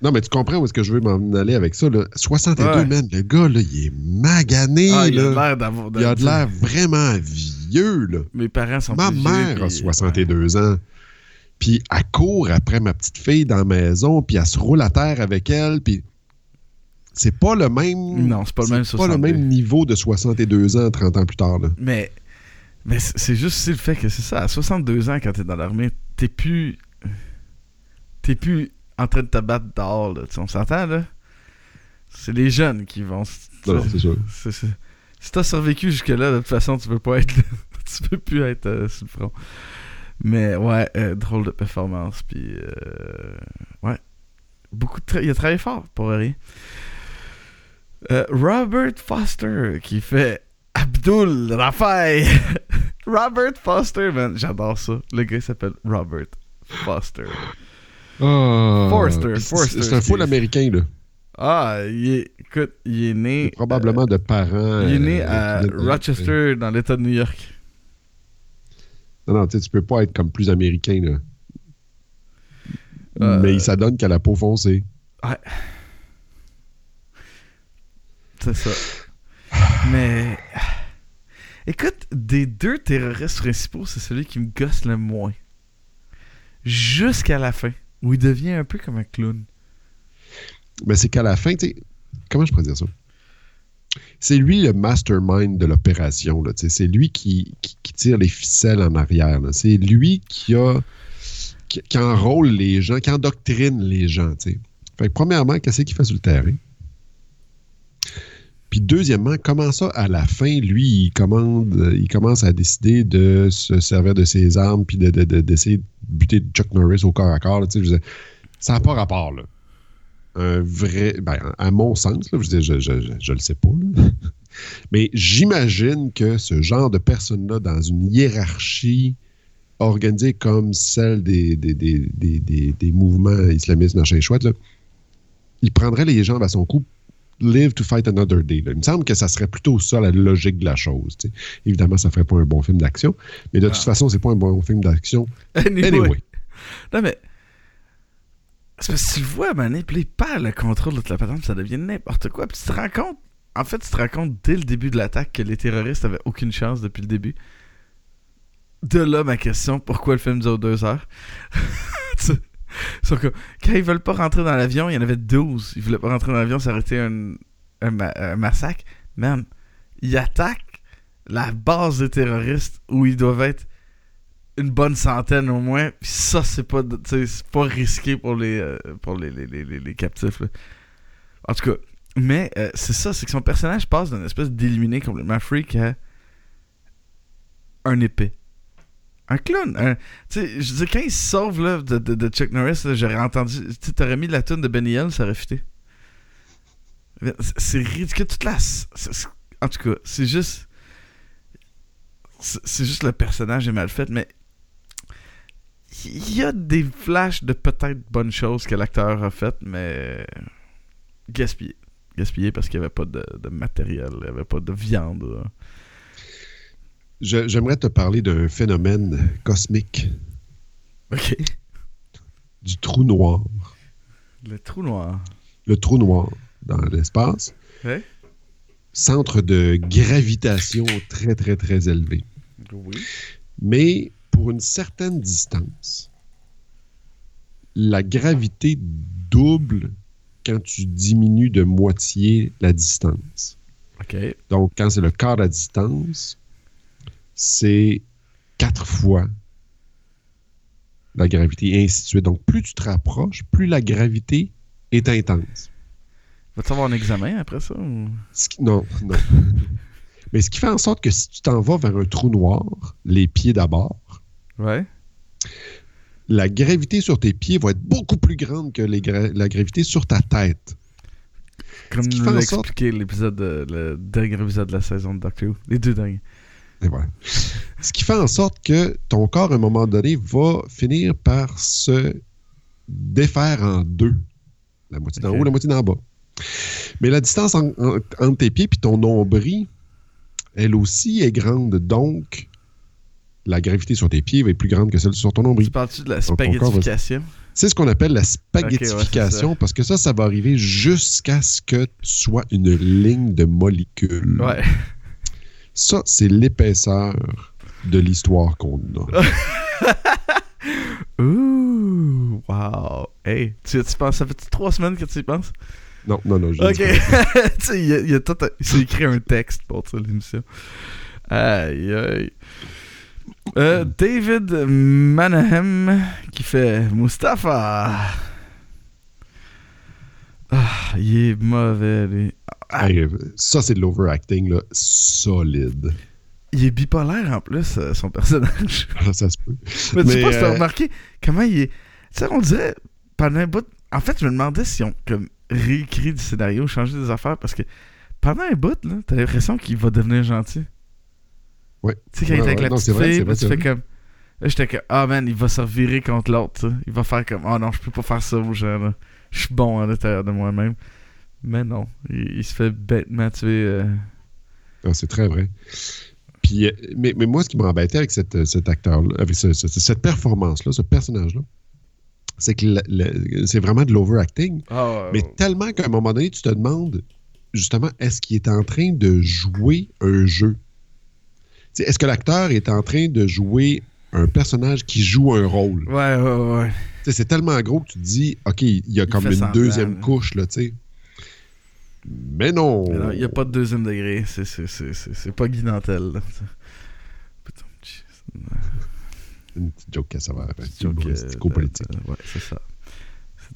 non, mais tu comprends où est-ce que je veux m'en aller avec ça. Là? 62, Ouais. man, le gars, là, il est magané. ah, il a l'air d'avoir. il a de l'air vraiment vieux. Là. Mes parents sont Ma vieux, mère a puis- 62 ans. Puis elle court après ma petite fille dans la maison, puis elle se roule à terre avec elle, puis c'est pas le même. Non, c'est pas le même pas le 62. même niveau de 62 ans 30 ans plus tard. Là. Mais, mais c'est juste le fait que c'est ça, à 62 ans, quand t'es dans l'armée, t'es plus. T'es plus en train de te battre dehors, là. On s'entend, là? C'est les jeunes qui vont. C'est sûr. Si t'as survécu jusque-là, de toute façon, tu peux pas être tu peux plus être euh, sur le front. Mais ouais, euh, drôle de performance. Puis, euh, ouais. Beaucoup de tra- Il a travaillé fort pour rien. Euh, Robert Foster qui fait Abdul Rafai. Robert Foster, man. J'adore ça. Le gars s'appelle Robert Foster. Forster, Puis c'est- Forster, C'est un full américain, là. Ah, il est, écoute, il est né. Probablement de parents. Il est né euh, à Rochester, dans l'État de New York. Non, non, tu sais, tu peux pas être comme plus américain, là. Euh, Mais il s'adonne qu'à la peau foncée. C'est ça. Mais. Écoute, des deux terroristes principaux, c'est celui qui me gosse le moins. Jusqu'à la fin, où il devient un peu comme un clown. Mais c'est qu'à la fin, tu comment je pourrais dire ça? C'est lui le mastermind de l'opération. C'est lui qui, tire les ficelles en arrière. C'est lui qui a qui, enrôle les gens, qui endoctrine les gens. Fait que premièrement, qu'est-ce qu'il fait sur le terrain? Puis deuxièmement, comment ça, à la fin, lui, il, commande, il commence à décider de se servir de ses armes puis de- de- de- d'essayer de, buter Chuck Norris au corps à corps. je ça n'a pas rapport, là un vrai. Ben, à mon sens, là, je, veux dire, je, je, je- le sais pas. là. Mais j'imagine que ce genre de personne-là, dans une hiérarchie organisée comme celle des, des, des, des, des- des mouvements islamistes, machin chouette, là, il prendrait les jambes à son cou. Live to fight another day. là. Il me semble que ça serait plutôt ça la logique de la chose. Évidemment, ça ferait pas un bon film d'action, mais de toute Ah. façon, c'est pas un bon film d'action. Anyway. Anyway. Non, mais. C'est parce que tu le vois, man, puis il perd le contrôle de la patente, ça devient n'importe quoi. Puis tu te rends compte, en fait, tu te rends compte dès le début de l'attaque que les terroristes avaient aucune chance depuis le début. De là, ma question, pourquoi le film dure deux heures? Sauf que quand ils veulent pas rentrer dans l'avion, il y en avait 12. Ils voulaient pas rentrer dans l'avion, ça aurait été un, un, ma- un massacre. Man, ils attaquent la base des terroristes où ils doivent être une bonne centaine au moins. Ça, c'est pas, pas risqué pour les, euh, pour les, les, les, captifs. En tout cas, mais euh, c'est ça, c'est que son personnage passe d'une espèce d'illuminé complètement freak à un épée. Un clown. un- je dire, quand il se sauve là, de, de, Chuck Norris, j'aurais entendu. Tu t'aurais mis la tune de Benny Hill, ça aurait fité. C'est- ridicule. Toute la. En tout cas, c'est juste. C'est c'est juste le personnage est mal fait, mais. Il y a des flashs de peut-être bonnes choses que l'acteur a faites, mais. Gaspillé. Gaspillé parce qu'il n'y avait pas de, de matériel, il n'y avait pas de viande. là. J'aimerais te parler d'un phénomène cosmique, Ok. du trou noir. Le trou noir. Le trou noir dans l'espace, Ouais. centre de gravitation très, très, très élevé. Oui. Mais pour une certaine distance, la gravité double quand tu diminues de moitié la distance. Ok. Donc, quand c'est le quart de la distance, c'est quatre fois la gravité, et ainsi de suite. Donc, plus tu te rapproches, plus la gravité est intense. Vas-tu avoir un examen après ça? ou- Ce qui- non, non. Mais ce qui fait en sorte que si tu t'en vas vers un trou noir, les pieds d'abord, Ouais. la gravité sur tes pieds va être beaucoup plus grande que les gra- la gravité sur ta tête. Comme nous l'a sorte- expliqué l'épisode de- le dernier épisode de la saison de Doctor Who. Les deux derniers. Et voilà. Ce qui fait en sorte que ton corps, à un moment donné, va finir par se défaire en deux. La moitié d'en haut, la moitié d'en bas. Mais la distance en- en- entre tes pieds et ton nombril, elle aussi est grande. Donc, la gravité sur tes pieds va être plus grande que celle sur ton Tu nombril. parles-tu de la spaghettification? C'est ce qu'on appelle la spaghettification, parce que ça, ça va arriver jusqu'à ce que tu sois une ligne de molécules. Ouais. Ça, c'est l'épaisseur de l'histoire qu'on a. Ouh, wow. Hey, tu, tu penses, ça fait trois semaines que tu y penses? Non, non, non. je Ok. tu sais, il, s'est écrit un texte pour ça, l'émission. Aïe, aïe. Euh, David Manahem qui fait Mustapha. Ah, il est mauvais, lui. Ah, ça, c'est de l'overacting, là, solide. il est bipolaire en plus, euh, son personnage. Ah, ça se peut. Mais, tu sais pas si t'as euh, remarqué comment il est. Tu sais, on dirait pendant un bout. En fait, je me demandais si on comme réécrit du scénario, changé des affaires parce que pendant un bout, là, t'as l'impression qu'il va devenir gentil. Ouais. Tu sais, quand il est avec ouais, la non, petite vrai, fille, vrai, tu fais comme. Là, j'étais comme, ah man, il va se revirer contre l'autre. Il va faire comme, oh non, je peux pas faire ça aux gens, là. Je suis bon à l'intérieur de moi-même. Mais non, il, il se fait bêtement tuer. euh, Ah, c'est très vrai. Puis, euh, mais, mais moi, ce qui m'embêtait avec cette, euh, cet acteur-là, avec ce- ce- cette performance-là, ce personnage-là, c'est que le- le- c'est vraiment de l'overacting. Ah, Mais tellement qu'à un moment donné, tu te demandes, justement, est-ce qu'il est en train de jouer un jeu? Est-ce que l'acteur est en train de jouer un personnage qui joue un rôle? Ouais, ouais, ouais. C'est tellement gros que tu te dis, OK, il y a comme une semblant, deuxième là. couche, là, tu sais. Mais non! Il n'y a pas de deuxième degré. C'est- C'est c'est- c'est- c'est pas Guy Nantel. Une petite joke à savoir. hein, Joke, euh, humoristico-politique. de- de- Ouais, c'est ça.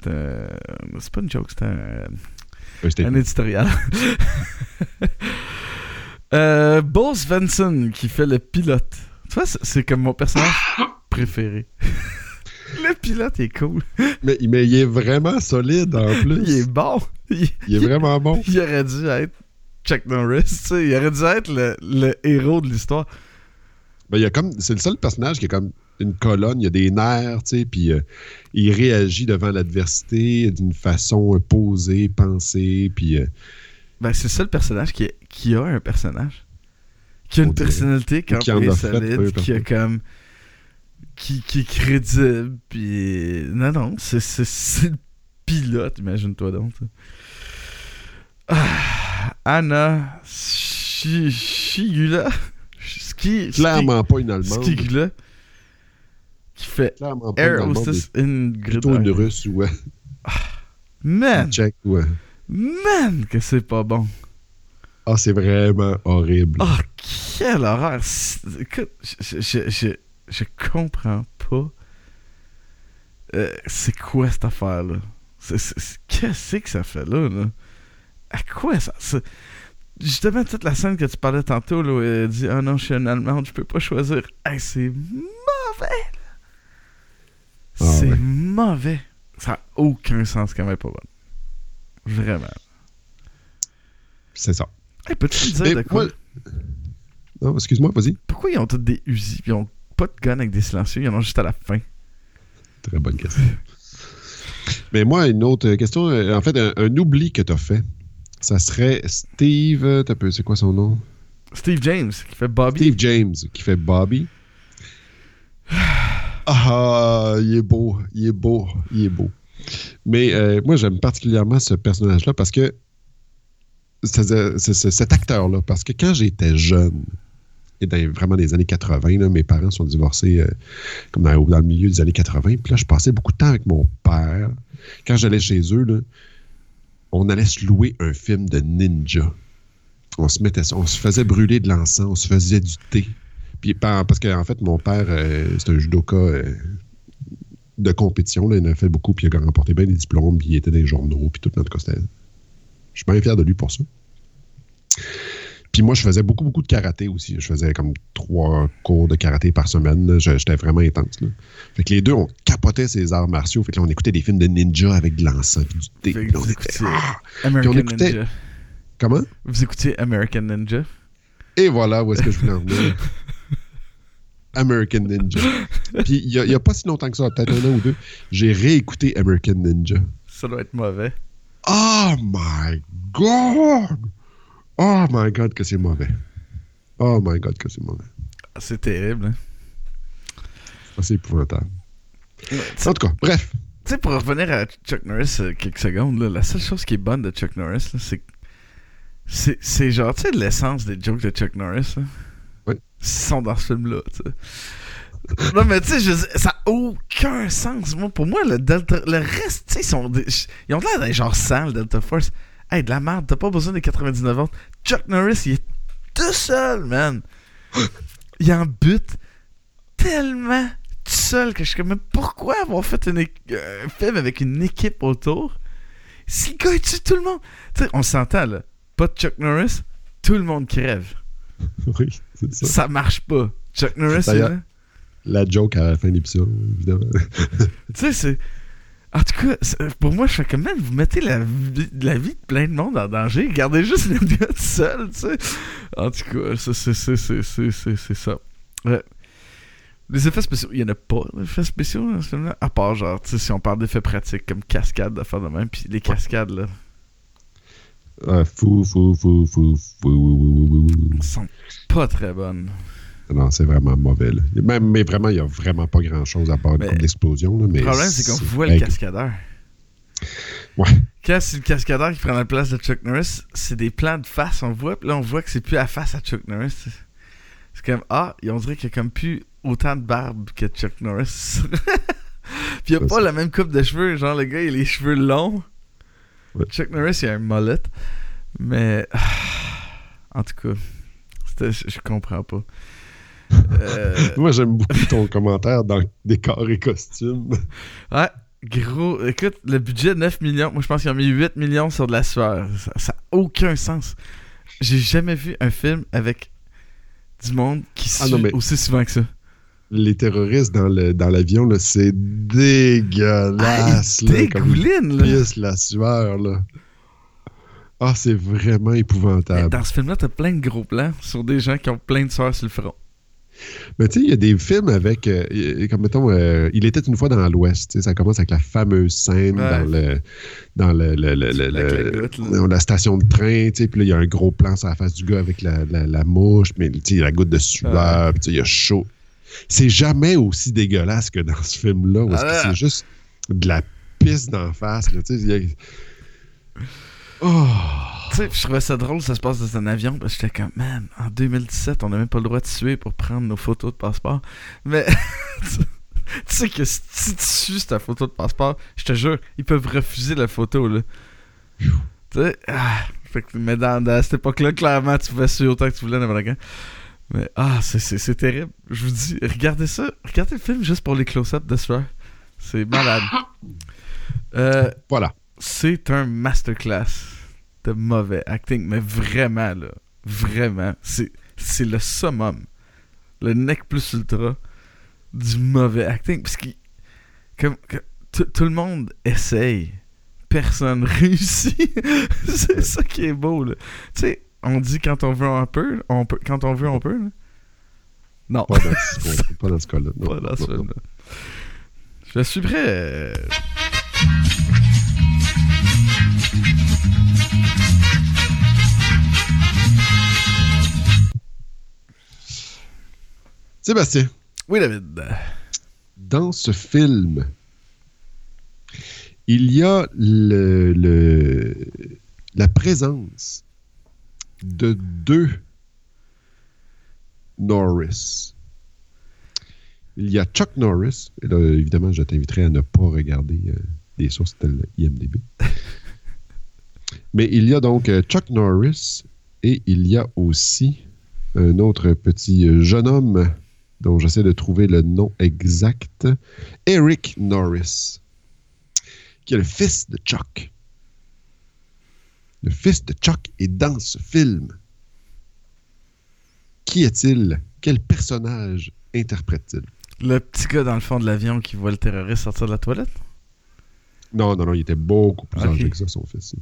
C'est. C'est pas une joke, c'est un, Euh, un éditorial. euh, Bo Svensson qui fait le pilote. Tu vois, c'est comme mon personnage préféré. le pilote est cool. mais, mais il est vraiment solide en plus. Il est bon. Il, Il est vraiment bon. il aurait dû être Chuck Norris. tu sais. Il aurait dû être le, le héros de l'histoire. Ben, il y a comme, c'est le seul personnage qui est comme une colonne, il y a des nerfs, tu sais, puis euh, il réagit devant l'adversité d'une façon posée, pensée, puis euh, Ben, c'est ça le personnage qui, qui a un personnage. Qui a une personnalité quand même solide, qui a comme. Qui, qui est crédible, puis. Non, non, c'est, c'est, le pilote, imagine-toi donc. Ah, Anna Shi- Shigula. Ski, clairement pas une Allemande, Skigula. Qui fait clairement pas Air Hostess Ingrid. plutôt une Russe ou euh, Man, une Tchèque ou... euh, man, que c'est pas bon. Ah, c'est vraiment horrible. Oh, quelle horreur! Écoute, je, je, je, je comprends pas. euh, c'est quoi cette affaire-là? Qu'est-ce que ça fait là, là? À quoi ça. Justement, toute la scène que tu parlais tantôt, là, où elle dit Ah non, je suis un Allemande, je peux pas choisir. Hey, c'est mauvais! Ah, c'est ouais. mauvais. Ça n'a aucun sens quand même pas bon. Vraiment. C'est ça. Hey, peux-tu me dire Mais de quoi? moi- Non, excuse-moi, vas-y. Pourquoi ils ont tous des puis ils ont pas de gun avec des silencieux, ils en ont juste à la fin? Très bonne question. Mais moi, une autre question, euh, en fait, un, un oubli que tu as fait, ça serait Steve, euh, c'est quoi son nom? Steve James qui fait Bobby. Steve James qui fait Bobby. Ah, il est beau, il est beau, il est beau. Mais euh, moi, j'aime particulièrement ce personnage-là parce que cet acteur-là. Parce que quand j'étais jeune, dans, vraiment des années 80, là, mes parents sont divorcés euh, comme dans, le milieu des années 80. Puis là, je passais beaucoup de temps avec mon père. Quand j'allais chez eux, là, on allait se louer un film de ninja. On se mettait, on se faisait brûler de l'encens, on se faisait du thé. Puis, par- parce qu'en fait, mon père, euh, c'est un judoka euh, de compétition. Là, il en a fait beaucoup, puis il a remporté bien des diplômes, puis il était dans les journaux, puis tout. En tout cas, je suis bien fier de lui pour ça. Puis moi, je faisais beaucoup, beaucoup de karaté aussi. Je faisais comme trois cours de karaté par semaine. J'étais vraiment intense. Là. Fait que les deux, on capotait ces arts martiaux. Fait que là, on écoutait des films de ninja avec de l'encens du thé. Puis on Ah! American Puis on écoutait- Ninja. Comment? Vous écoutiez American Ninja? Et voilà où est-ce que je voulais en venir. American Ninja. Puis il n'y a, pas si longtemps que ça, peut-être un an ou deux, j'ai réécouté American Ninja. Ça doit être mauvais. Oh my God! Oh my God que c'est mauvais. Oh my God que c'est mauvais. Ah, C'est terrible. hein. Ah, C'est épouvantable. Ouais, En tout cas, bref. tu sais, pour revenir à Chuck Norris euh, quelques secondes, là, la seule chose qui est bonne de Chuck Norris, c'est que c'est, genre, tu sais, l'essence des jokes de Chuck Norris. Là. Oui. Ils sont dans ce film-là. Non, mais tu sais, ça n'a aucun sens. Moi, pour moi, le Delta. Le reste, tu sais, ils sont. des- Ils ont l'air d'être genre 100, le Delta Force. Hey, de la merde, t'as pas besoin des 99 volts. Chuck Norris, il est tout seul, man. Il en bute tellement tout seul que je suis comme, mais pourquoi avoir fait une é- euh, un film avec une équipe autour? Si le gars tue tout le monde? Tu sais, on s'entend là. Pas de Chuck Norris, tout le monde crève. Oui, c'est ça. Ça marche pas. Chuck Norris, là. La joke à la fin de l'épisode, évidemment. Tu sais, c'est. En tout cas, euh, pour moi, je fais quand même, vous mettez la vie, de plein de monde en danger, gardez juste le gars tout tu sais. En tout cas, c'est ça. Ouais. Les effets spéciaux, il n'y en a pas d'effets spéciaux hein, là, là, à part genre, si on parle d'effets pratiques comme cascade, d'affaires de même, puis les cascades là. Euh, fou, fou, fou, fou, fou, Elles sont pas très bonnes. Non, c'est vraiment mauvais. Là. Même, mais vraiment, il n'y a vraiment pas grand-chose à part mais Le problème, c'est qu'on voit le cascadeur. Ouais. Quand c'est le cascadeur qui prend la place de Chuck Norris, c'est des plans de face, on voit, puis là, on voit que c'est plus à face à Chuck Norris. C'est- comme, ah, on dirait qu'il y a comme plus autant de barbe que Chuck Norris. puis il a pas la même coupe de cheveux, genre, le gars, il a les cheveux longs. Ouais. Chuck Norris, il a un mullet. Mais, en tout cas, je comprends pas. Euh, Moi, j'aime beaucoup ton commentaire dans décor et costume. Ouais, gros. Écoute, le budget 9 millions. Moi, je pense qu'ils ont mis 8 millions sur de la sueur. Ça n'a aucun sens. J'ai jamais vu un film avec du monde qui Ah non, mais- aussi souvent que ça. Les terroristes dans le dans l'avion, là, c'est Ah, dégueulasse. il là, dégouline, là. la sueur, là. Ah, c'est vraiment Mais épouvantable. Dans ce film-là, t'as plein de gros plans sur des gens qui ont plein de sueur sur le front. Mais tu sais, il y a des films avec, euh, comme mettons, euh, Il était une fois dans l'Ouest. Ça commence avec la fameuse scène Ouais. dans le dans le, le- le- le- Avec la station de train. tu sais, Puis là, il y a un gros plan sur la face du gars avec la, la- la mouche, mais il y a la goutte de sueur, puis tu sais, il y a chaud. C'est jamais aussi dégueulasse que dans ce film-là, parce Ah que c'est juste de la pisse d'en face. Là, a- Oh! Sais, je trouvais ça drôle, ça se passe dans un avion, parce que j'étais comme, man, en 2017, on n'a même pas le droit de tuer pour prendre nos photos de passeport. Mais, tu sais que si tu sues ta photo de passeport, je te jure, ils peuvent refuser la photo, là. Tu sais, ah, fait que, mais dans, dans cette époque-là, clairement, tu pouvais suer autant que tu voulais n'importe quand. Mais, ah, c'est- terrible. Je vous dis, regardez ça, regardez le film juste pour les close-ups de sueur. C'est malade. Euh, Voilà. c'est un masterclass de mauvais acting, mais vraiment, là, vraiment, c'est, le summum, le neck plus ultra du mauvais acting, parce que comme, tout- le monde essaye, personne réussit, c'est ça qui est beau, là. Tu sais, on dit quand on veut on peut, on peut quand on veut on peut, là. Non, Pas dans ce, cas-là. pas dans ce. Je Sébastien, Oui, David. dans ce film, il y a le, le- la présence de deux Norris. Il y a Chuck Norris, et là, évidemment, je t'inviterai à ne pas regarder euh, des sources telles IMDB. Mais il y a donc euh, Chuck Norris et il y a aussi un autre petit euh, jeune homme dont j'essaie de trouver le nom exact, Eric Norris, qui est le fils de Chuck. Le fils de Chuck est dans ce film. Qui est-il? Quel personnage interprète-t-il? Le petit gars dans le fond de l'avion qui voit le terroriste sortir de la toilette? Non, non, non, il était beaucoup plus âgé que ça, son fils.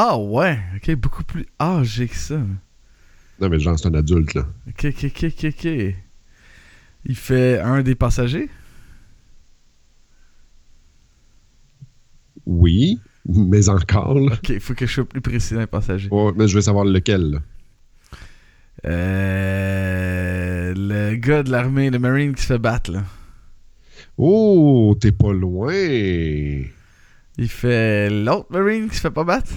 Ah ouais, ok, beaucoup plus âgé que ça. Non, mais genre, c'est un adulte, là. Ok, ok, ok, ok, ok. Il fait un des passagers? Oui, mais encore, là. Ok, il faut que je sois plus précis dans les passagers. Ouais, mais je veux savoir lequel, là. Euh, le gars de l'armée, le Marine qui se fait battre, là. Oh, t'es pas loin. Il fait l'autre Marine qui se fait pas battre,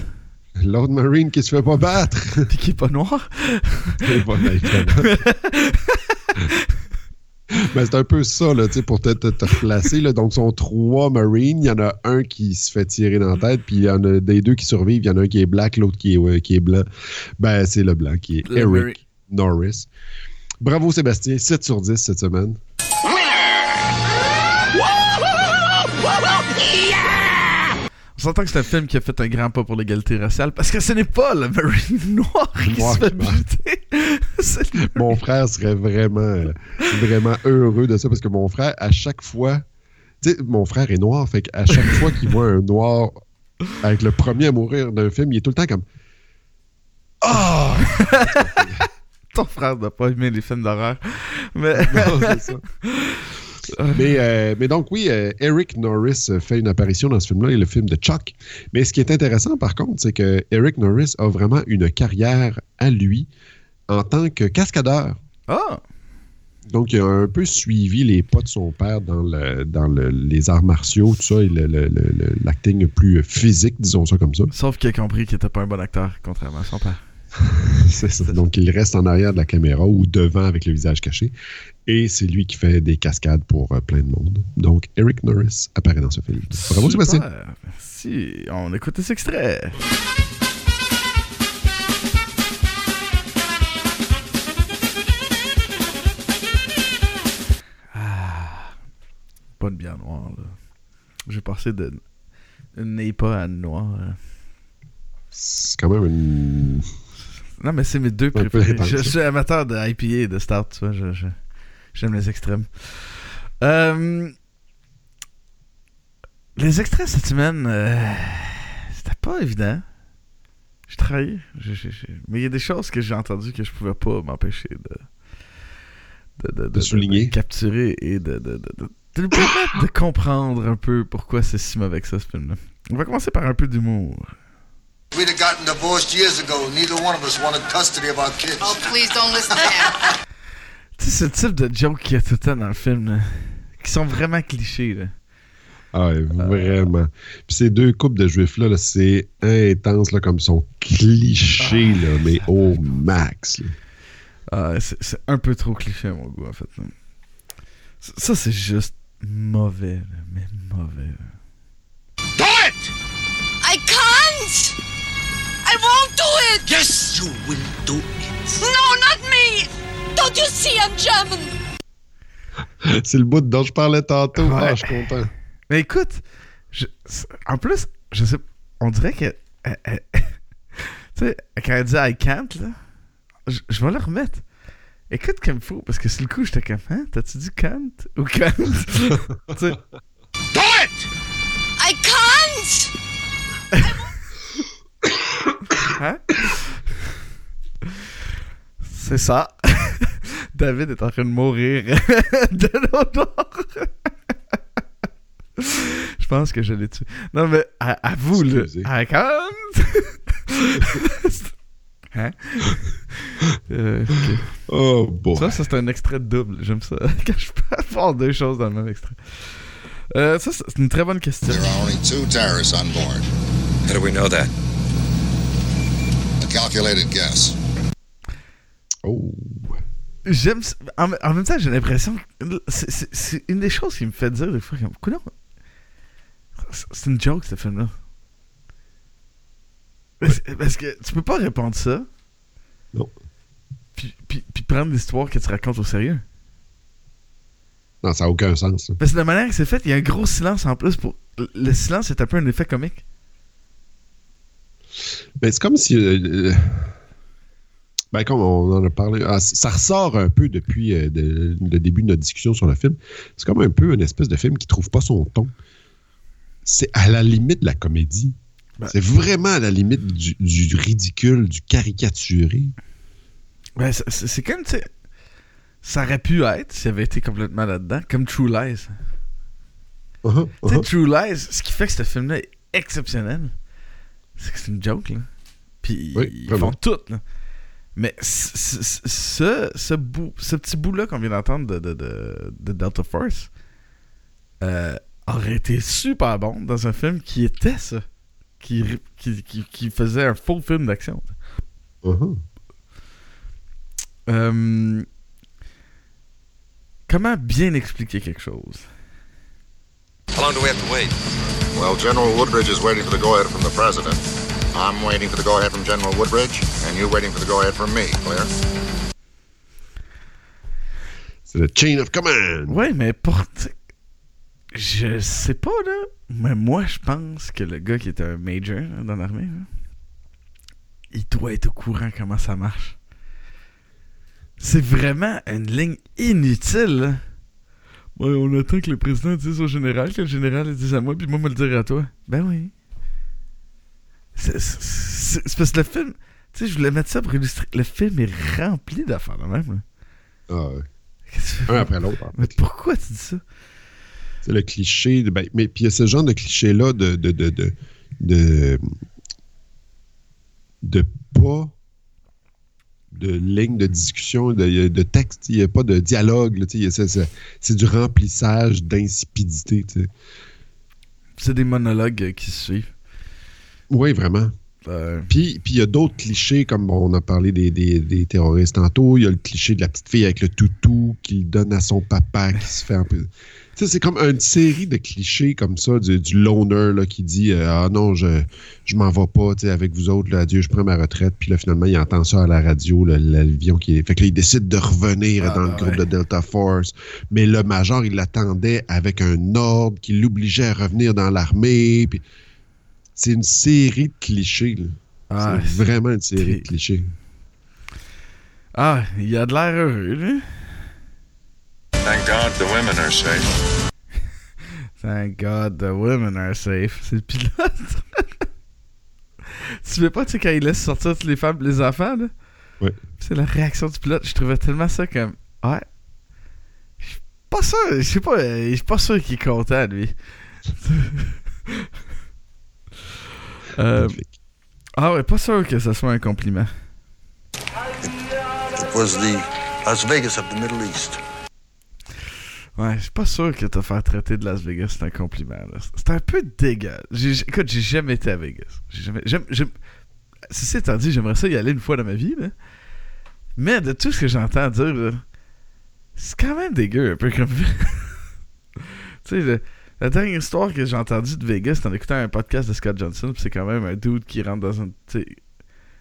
L'autre Marine qui se fait pas battre. puis qui est pas noir. Voilà, évidemment. Ben, c'est un peu ça, là, tu sais, pour te, te, te replacer. Là. Donc, sont trois Marines. Il y en a un qui se fait tirer dans la tête, puis il y en a des deux qui survivent. Il y en a un qui est black, l'autre qui est, ouais, qui est blanc. Ben, c'est le blanc qui est Eric. Norris. Bravo, Sébastien. 7 sur 10 cette semaine. On s'entend que c'est un film qui a fait un grand pas pour l'égalité raciale parce que ce n'est pas le Marine noir qui se fait buter. Mon frère serait vraiment, euh, vraiment heureux de ça parce que mon frère, à chaque fois, tu sais, mon frère est noir, fait qu'à chaque fois qu'il voit un noir avec le premier à mourir d'un film, il est tout le temps comme Ah! Ton frère n'a pas aimé les films d'horreur. Mais. Non, ça. Mais, euh, mais donc, oui, euh, Eric Norris fait une apparition dans ce film-là, et le film de Chuck. Mais ce qui est intéressant, par contre, c'est que Eric Norris a vraiment une carrière à lui en tant que cascadeur. Ah! Donc, il a un peu suivi les pas de son père dans, le, dans le- les arts martiaux, tout ça, et l'acting plus physique, disons ça comme ça. Sauf qu'il a compris qu'il était pas un bon acteur, contrairement à son père. C'est ça. Donc, il reste en arrière de la caméra ou devant avec le visage caché. Et c'est lui qui fait des cascades pour euh, plein de monde. Donc, Eric Norris apparaît dans ce film. Bravo, Super. Sébastien. Merci. On écoute cet extrait. Ah. Pas de bière noire, là. J'ai passé de NEPA à une noire. euh. C'est quand même une. Non, mais c'est mes deux préférés. Je, suis amateur de IPA et de Stout, tu vois. je- je- J'aime les extrêmes. Euh, les extraits cette semaine, euh, c'était pas évident. J'ai travaillé. j'ai- j'ai- j'ai- Mais il y a des choses que j'ai entendues que je pouvais pas m'empêcher de, de, De souligner. capturer et de, de, de, de- de nous permettre de comprendre un peu pourquoi c'est si mauvais que ça, ce film-là. On va commencer par un peu d'humour. We'd have gotten divorced years ago. Neither one of us wanted custody of our kids. Oh, please don't listen to him. Tu sais, ce type de joke qu'il y a tout le temps dans le film, là, qui sont vraiment clichés. Là. Ah, ouais, vraiment. Puis ces deux couples de juifs-là, là, c'est intense, là, comme ils sont clichés, là, mais au max. là. Ah, c'est c'est un peu trop cliché à mon goût, en fait. là. Ça, ça, c'est juste mauvais, là, mais mauvais. là. Do it! I can't! I won't do it! Yes, you will do it. No, not me! Don't you see I'm German? C'est le bout dont je parlais tantôt. Ouais. Ah, je suis content. Mais écoute, je- c'est- en plus, je sais, on dirait que. elle- elle- tu sais, quand elle dit I can't, là, je, je vais la remettre. Écoute comme il faut, parce que sur le coup, j'étais comme, hein, t'as-tu dit can't ou can't? tu sais, Do it! I can't! Hein? C'est ça. David est en train de mourir de l'odeur. Je pense que je l'ai tué. Non, mais à, à vous, là. I can't. Hein? Euh, ok. Oh, boy. Ça, ça c'est un extrait double. J'aime ça. Quand je peux faire deux choses dans le même extrait. Euh, ça, c'est une très bonne question. There are only two terrorists on board. How do we know that? A calculated guess. Oh. J'aime. En, même temps, j'ai l'impression que c'est- une des choses qui me fait dire des fois comme. C'est- une joke, ce film-là. Parce, parce que tu peux pas répondre ça. Non. Puis, puis, puis prendre l'histoire que tu racontes au sérieux. Non, ça n'a aucun sens. ça. Parce que de la manière que c'est fait, il y a un gros silence en plus. pour Le silence est un peu un effet comique. Mais c'est comme si. euh, ben, comme on en a parlé, ah, ça ressort un peu depuis euh, de- le début de notre discussion sur le film. C'est comme un peu une espèce de film qui trouve pas son ton. C'est à la limite de la comédie. Ben- c'est vraiment à la limite du, du ridicule, du caricaturé. Ouais, c'est- comme, tu. Ça aurait pu être s'il avait été complètement là-dedans, comme True Lies. Tu sais, uh-huh. True Lies, ce qui fait que ce film-là est exceptionnel, c'est que c'est une joke, là. Puis Oui, ils vraiment. font tout, là. Mais ce, ce, bout, ce petit bout-là qu'on vient d'entendre de, de, de, de Delta Force euh, aurait été super bon dans un film qui était ça. Qui, qui, qui, qui faisait un faux film d'action. Uh-huh. Euh, comment bien expliquer quelque chose? How long do we have to wait? Well, General Woodbridge is waiting for the go-ahead from the President. I'm waiting for the go-ahead from General Woodbridge, and you're waiting for the go-ahead from me. Clear? C'est le chain of command. Ouais, mais pour. Je sais pas, là. Mais moi, je pense que le gars qui était un major là, dans l'armée, il doit être au courant comment ça marche. C'est vraiment une ligne inutile, là. Ouais, on attend que le président dise au général, que le général le dise à moi, puis moi me le dire à toi. Ben oui. C'est parce que le film. Tu sais, je voulais mettre ça pour illustrer. Le film est rempli d'affaires, de même, là. Ah, ouais. Un après l'autre. en Mais pourquoi tu dis ça? C'est le cliché. De, ben, mais puis il y a ce genre de cliché-là de de, de, de, de, de pas de ligne de discussion, de, de texte, il n'y a pas de dialogue. c'est- du remplissage d'insipidité. C'est des monologues euh, qui se suivent. Oui, vraiment. Euh, Puis puis il y a d'autres clichés, comme bon, on a parlé des, des- des terroristes tantôt. Il y a le cliché de la petite fille avec le toutou qu'il donne à son papa qui se fait un peu. C'est comme une série de clichés comme ça, du, du loner là, qui dit euh, Ah non, je, je m'en vais pas tu sais, avec vous autres, là, adieu, je prends ma retraite. Puis là, finalement, il entend ça à la radio, l'avion qui est. Fait que là, il décide de revenir Ah, dans le ouais. groupe de Delta Force. Mais le major, il l'attendait avec un ordre qui l'obligeait à revenir dans l'armée. Puis c'est une série de clichés. là. ah, c'est vraiment une série de clichés. ah, il a de l'air heureux, lui. Thank God the women are safe. Thank God the women are safe. C'est le pilote. tu veux pas, tu sais, quand il laisse sortir toutes les femmes et les enfants, là? Ouais. C'est la réaction du pilote. Je trouvais tellement ça comme. Ouais. Je suis pas sûr. Je sais pas. Je suis pas sûr qu'il est content, lui. Euh, ah ouais, pas sûr que ce soit un compliment. It was the Las Vegas of the Middle East. Ouais, je suis pas sûr que te faire traiter de Las Vegas, c'est un compliment. C'est un peu dégueu. J'ai- j'ai- Écoute, j'ai jamais été à Vegas. J'ai jamais. Ceci étant dit, j'aimerais ça y aller une fois dans ma vie, là. Mais de tout ce que j'entends dire, c'est quand même dégueu, un peu comme. tu sais, la dernière histoire que j'ai entendue de Vegas, c'est en écoutant un podcast de Scott Johnson, c'est quand même un dude qui rentre dans un. tu sais,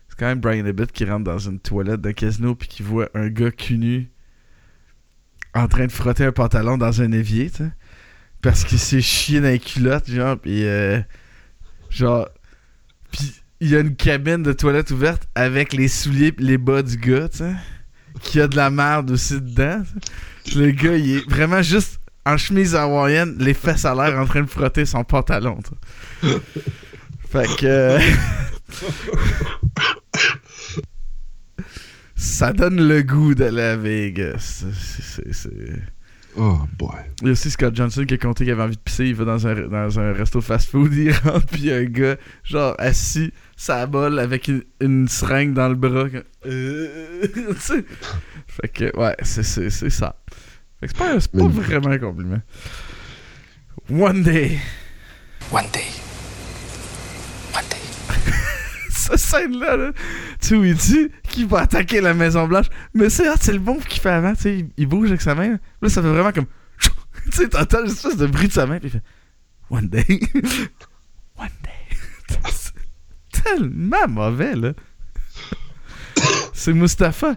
C'est quand même Brian Abbott qui rentre dans une toilette d'un casino, puis qui voit un gars cul nu en train de frotter un pantalon dans un évier, tu sais. Parce qu'il s'est chié dans les culottes, genre, pis euh, genre. Pis il y a une cabine de toilette ouverte avec les souliers les bas du gars, tu sais. Qui a de la merde aussi dedans. Le gars, il est vraiment juste en chemise hawaïenne, les fesses à l'air en train de frotter son pantalon. Fait que. euh, ça donne le goût d'aller à Vegas. C'est- Oh boy. Il y a aussi Scott Johnson qui a compté qu'il avait envie de pisser. Il va dans un, dans un resto fast-food. Il rentre, puis il y a un gars, genre, assis, sa bol avec une, une seringue dans le bras. Euh, fait que, ouais, c'est ça. C'est pas, c'est pas Mais- vraiment un compliment. One day. One day. One day. Cette scène-là, là, tu sais, où il dit qu'il va attaquer la Maison Blanche. Mais c'est, ah, c'est le bon qu'il fait avant, tu sais. Il, bouge avec sa main. Là, ça fait vraiment comme. tu sais, t'entends une espèce de bruit de sa main, puis il fait. One day. One day. c'est tellement mauvais, là. c'est Mustapha.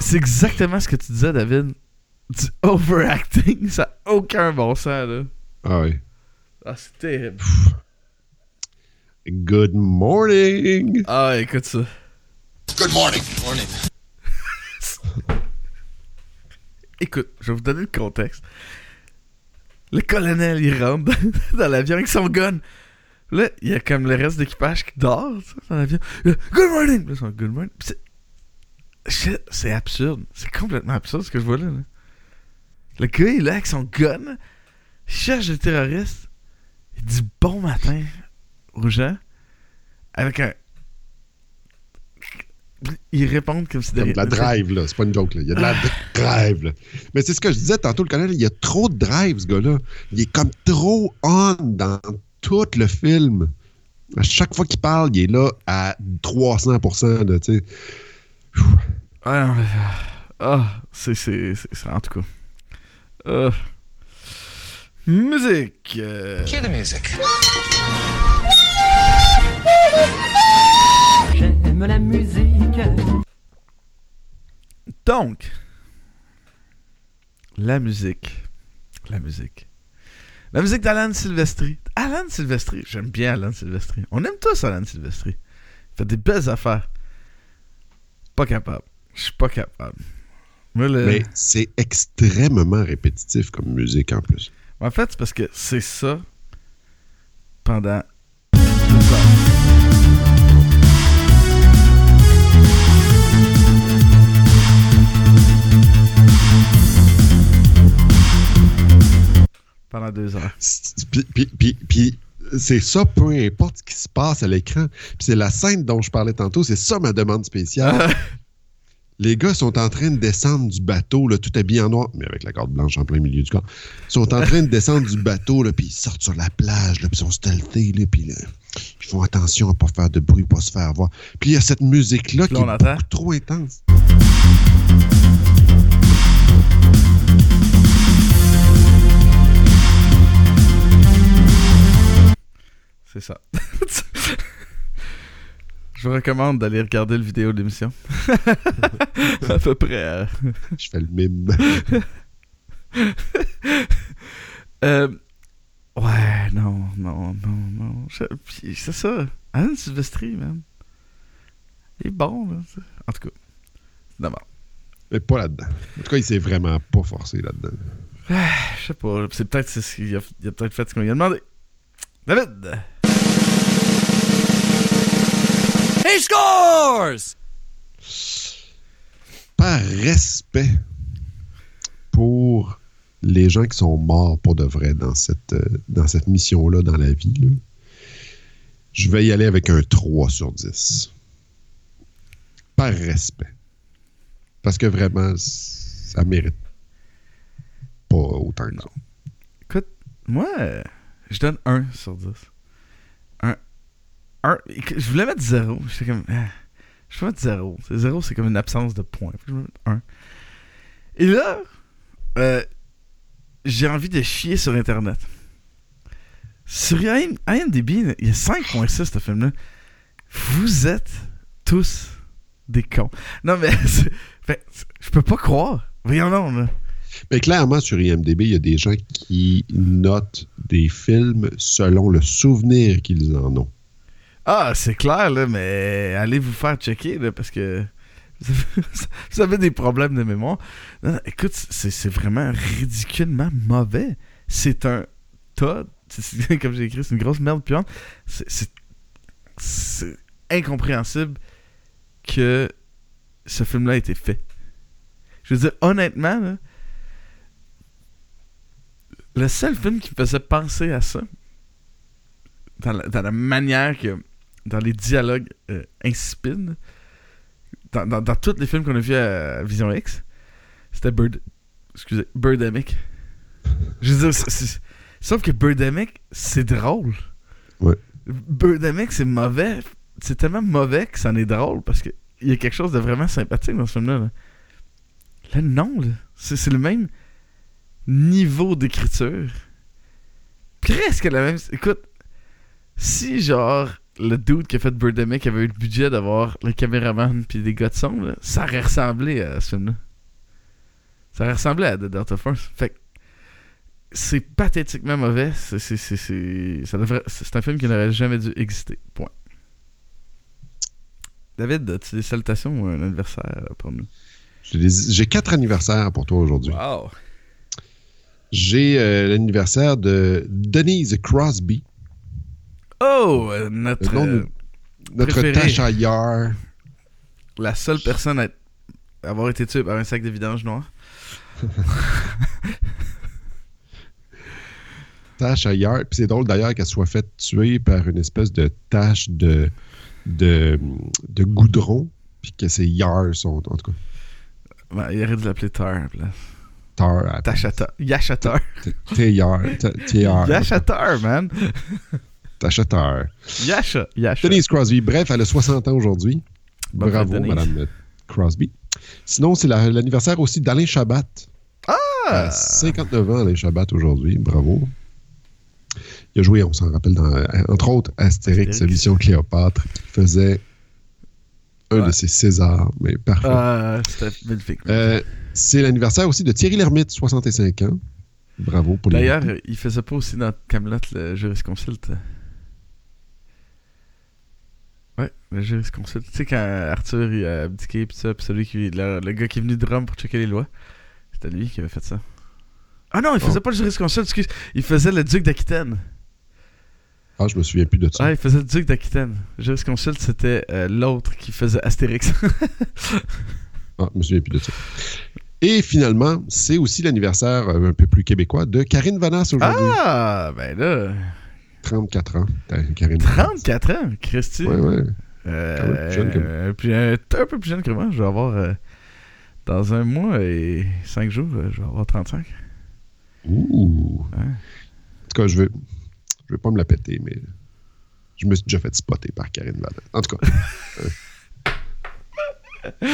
C'est exactement ce que tu disais, David. Du overacting. Ça n'a aucun bon sens, là. Ah oui. Ah, c'est terrible. Good morning! Ah, écoute ça. Good morning. Morning. Écoute, je vais vous donner le contexte. Le colonel, il rentre dans, l'avion avec son gun. Là, il y a comme le reste d'équipage qui dort dans l'avion. Good morning! Là, Good morning. C'est absurde. C'est complètement absurde ce que je vois là. là. Le gars, il est là avec son gun. Il cherche des terroristes. Il dit bon matin aux gens. Avec un. Ils répondent comme si de de la drive, là. C'est pas une joke, là. Il y a de la drive, là. Mais c'est ce que je disais tantôt, le colonel. Il y a trop de drive, ce gars-là. Il est comme trop on dans tout le film. À chaque fois qu'il parle, il est là à 300%, là, tu sais. Ah, ah, c'est, c'est, c'est, c'est- en tout cas. Ah. musique. euh, Cue the music. J'aime la musique. donc, la musique. La musique. La musique d'Alan Silvestri. Alan Silvestri, j'aime bien Alan Silvestri. On aime tous Alan Silvestri. Il fait des belles affaires. Pas capable. Je suis pas capable. Mais c'est extrêmement répétitif comme musique, en plus. En fait, c'est parce que c'est ça pendant deux heures. Pendant deux heures. C'est- Puis, puis- puis- puis c'est ça, peu importe ce qui se passe à l'écran. Puis c'est la scène dont je parlais tantôt, c'est ça ma demande spéciale. Les gars sont en train de descendre du bateau, là, tout habillé en noir, mais avec la corde blanche en plein milieu du corps. Ils sont en train de descendre du bateau, là, puis ils sortent sur la plage, là, puis ils sont stealthés, là, puis là, ils font attention à pas faire de bruit, pas se faire voir. Puis il y a cette musique-là qui est entend. beaucoup trop intense. C'est ça. Je vous recommande d'aller regarder le vidéo de l'émission. à peu près. euh, Je fais le mime. Euh, ouais, non, non, non, non. Je- C'est ça. Alan Silvestri, man. Il est bon, là. En tout cas, d'abord. Mais pas là-dedans. En tout cas, il s'est vraiment pas forcé là-dedans. Je sais pas. C'est peut-être c'est ce qu'il a, a peut-être fait ce qu'on lui a demandé. David! He scores! par respect pour les gens qui sont morts pour de vrai dans cette, euh, dans cette mission-là, dans la vie, là, je vais y aller avec un 3 sur 10. Par respect. Parce que vraiment, ça mérite pas autant que ça. Écoute, moi, euh, je donne 1 sur 10. Je voulais mettre 0. J'étais comme. ah, je vais mettre 0. 0, c'est comme une absence de points. Je mettre 1. Et là, euh, j'ai envie de chier sur Internet. Sur IM- IMDb, il y a 5.6 ce film-là. Vous êtes tous des cons. Non, mais fait, je peux pas croire. Voyons donc, là. Mais clairement, sur IMDB, il y a des gens qui notent des films selon le souvenir qu'ils en ont. Ah, c'est clair, là, mais allez vous faire checker, là, parce que vous avez des problèmes de mémoire. Écoute, c'est vraiment ridiculement mauvais. C'est un tas, comme j'ai écrit, c'est une grosse merde puante. C'est- incompréhensible que ce film-là ait été fait. Je veux dire, honnêtement, là, le seul film qui me faisait penser à ça, dans la manière que. Dans les dialogues euh, insipides, dans, dans, dans tous les films qu'on a vus à Vision X, c'était Bird. Excusez, Birdemic. Je veux dire, sauf que Birdemic, c'est drôle. Ouais. Birdemic, c'est mauvais. C'est tellement mauvais que c'en est drôle parce qu'il y a quelque chose de vraiment sympathique dans ce film-là. Là, Là, non, là. C'est c'est le même niveau d'écriture. Presque la même. Écoute, si genre le dude qui a fait Birdemic avait eu le budget d'avoir le caméraman puis des gars de son, là, ça aurait ressemblé à ce film-là. Ça aurait ressemblé à The Delta Force. Fait que c'est pathétiquement mauvais. C'est, un film qui n'aurait jamais dû exister. Point. David, as-tu des salutations ou un anniversaire pour nous? J'ai quatre anniversaires pour toi aujourd'hui. Wow! J'ai euh, l'anniversaire de Denise Crosby, Oh! euh, notre, euh, notre Préféré. Tasha Yar. la seule personne à avoir été tuée par un sac de vidange noir. Tasha Yar. Puis c'est drôle d'ailleurs qu'elle soit faite tuer par une espèce de tache de, de, de goudron. Puis que ses Yar sont, en tout cas, Ben, il aurait dû l'appeler Tar. tar. T- T-Yar. Yachatar, man! Tasha Tar. Yasha. Yasha. Denise Crosby. Bref, elle a 60 ans aujourd'hui. Bravo. Madame Crosby. Sinon, c'est la- l'anniversaire aussi d'Alain Chabat. Ah! À 59 ans, Alain Chabat, aujourd'hui. Bravo. Il a joué, on s'en rappelle, dans, euh, entre autres, Astérix, Astérix. Mission Cléopâtre, qui faisait un Ouais. de ses Césars, mais parfait. Ah, c'était magnifique. Euh, c'est l'anniversaire aussi de Thierry Lhermitte, 65 ans. Bravo pour les. D'ailleurs, euh, il faisait pas aussi dans Camelot le jurisconsulte. Ouais, le jurisconsulte. Tu sais, quand Arthur il a abdiqué, pis ça, pis celui qui. Le, le gars qui est venu de Rome pour checker les lois, c'était lui qui avait fait ça. Ah non, il faisait Oh. pas le jurisconsulte, excuse. Il faisait le duc d'Aquitaine. Ah, je me souviens plus de ça. Ouais, il faisait le duc d'Aquitaine. Le jurisconsulte, c'était euh, l'autre qui faisait Astérix. Ah, je me souviens plus de ça. Et finalement, c'est aussi l'anniversaire euh, un peu plus québécois de Karine Vanasse aujourd'hui. ah, ben là. 34 ans. Karine Vanasse. 34 ans, Christy. Ouais, ouais. Euh, Quand même plus jeune que moi. euh, puis, euh, t'es un peu plus jeune que moi. Je vais avoir. euh, dans un mois et cinq jours, euh, je vais avoir 35. Ouh. Ouais. En tout cas, je veux, je veux pas me la péter, mais je me suis déjà fait spotter par Karine Vanasse. En tout cas,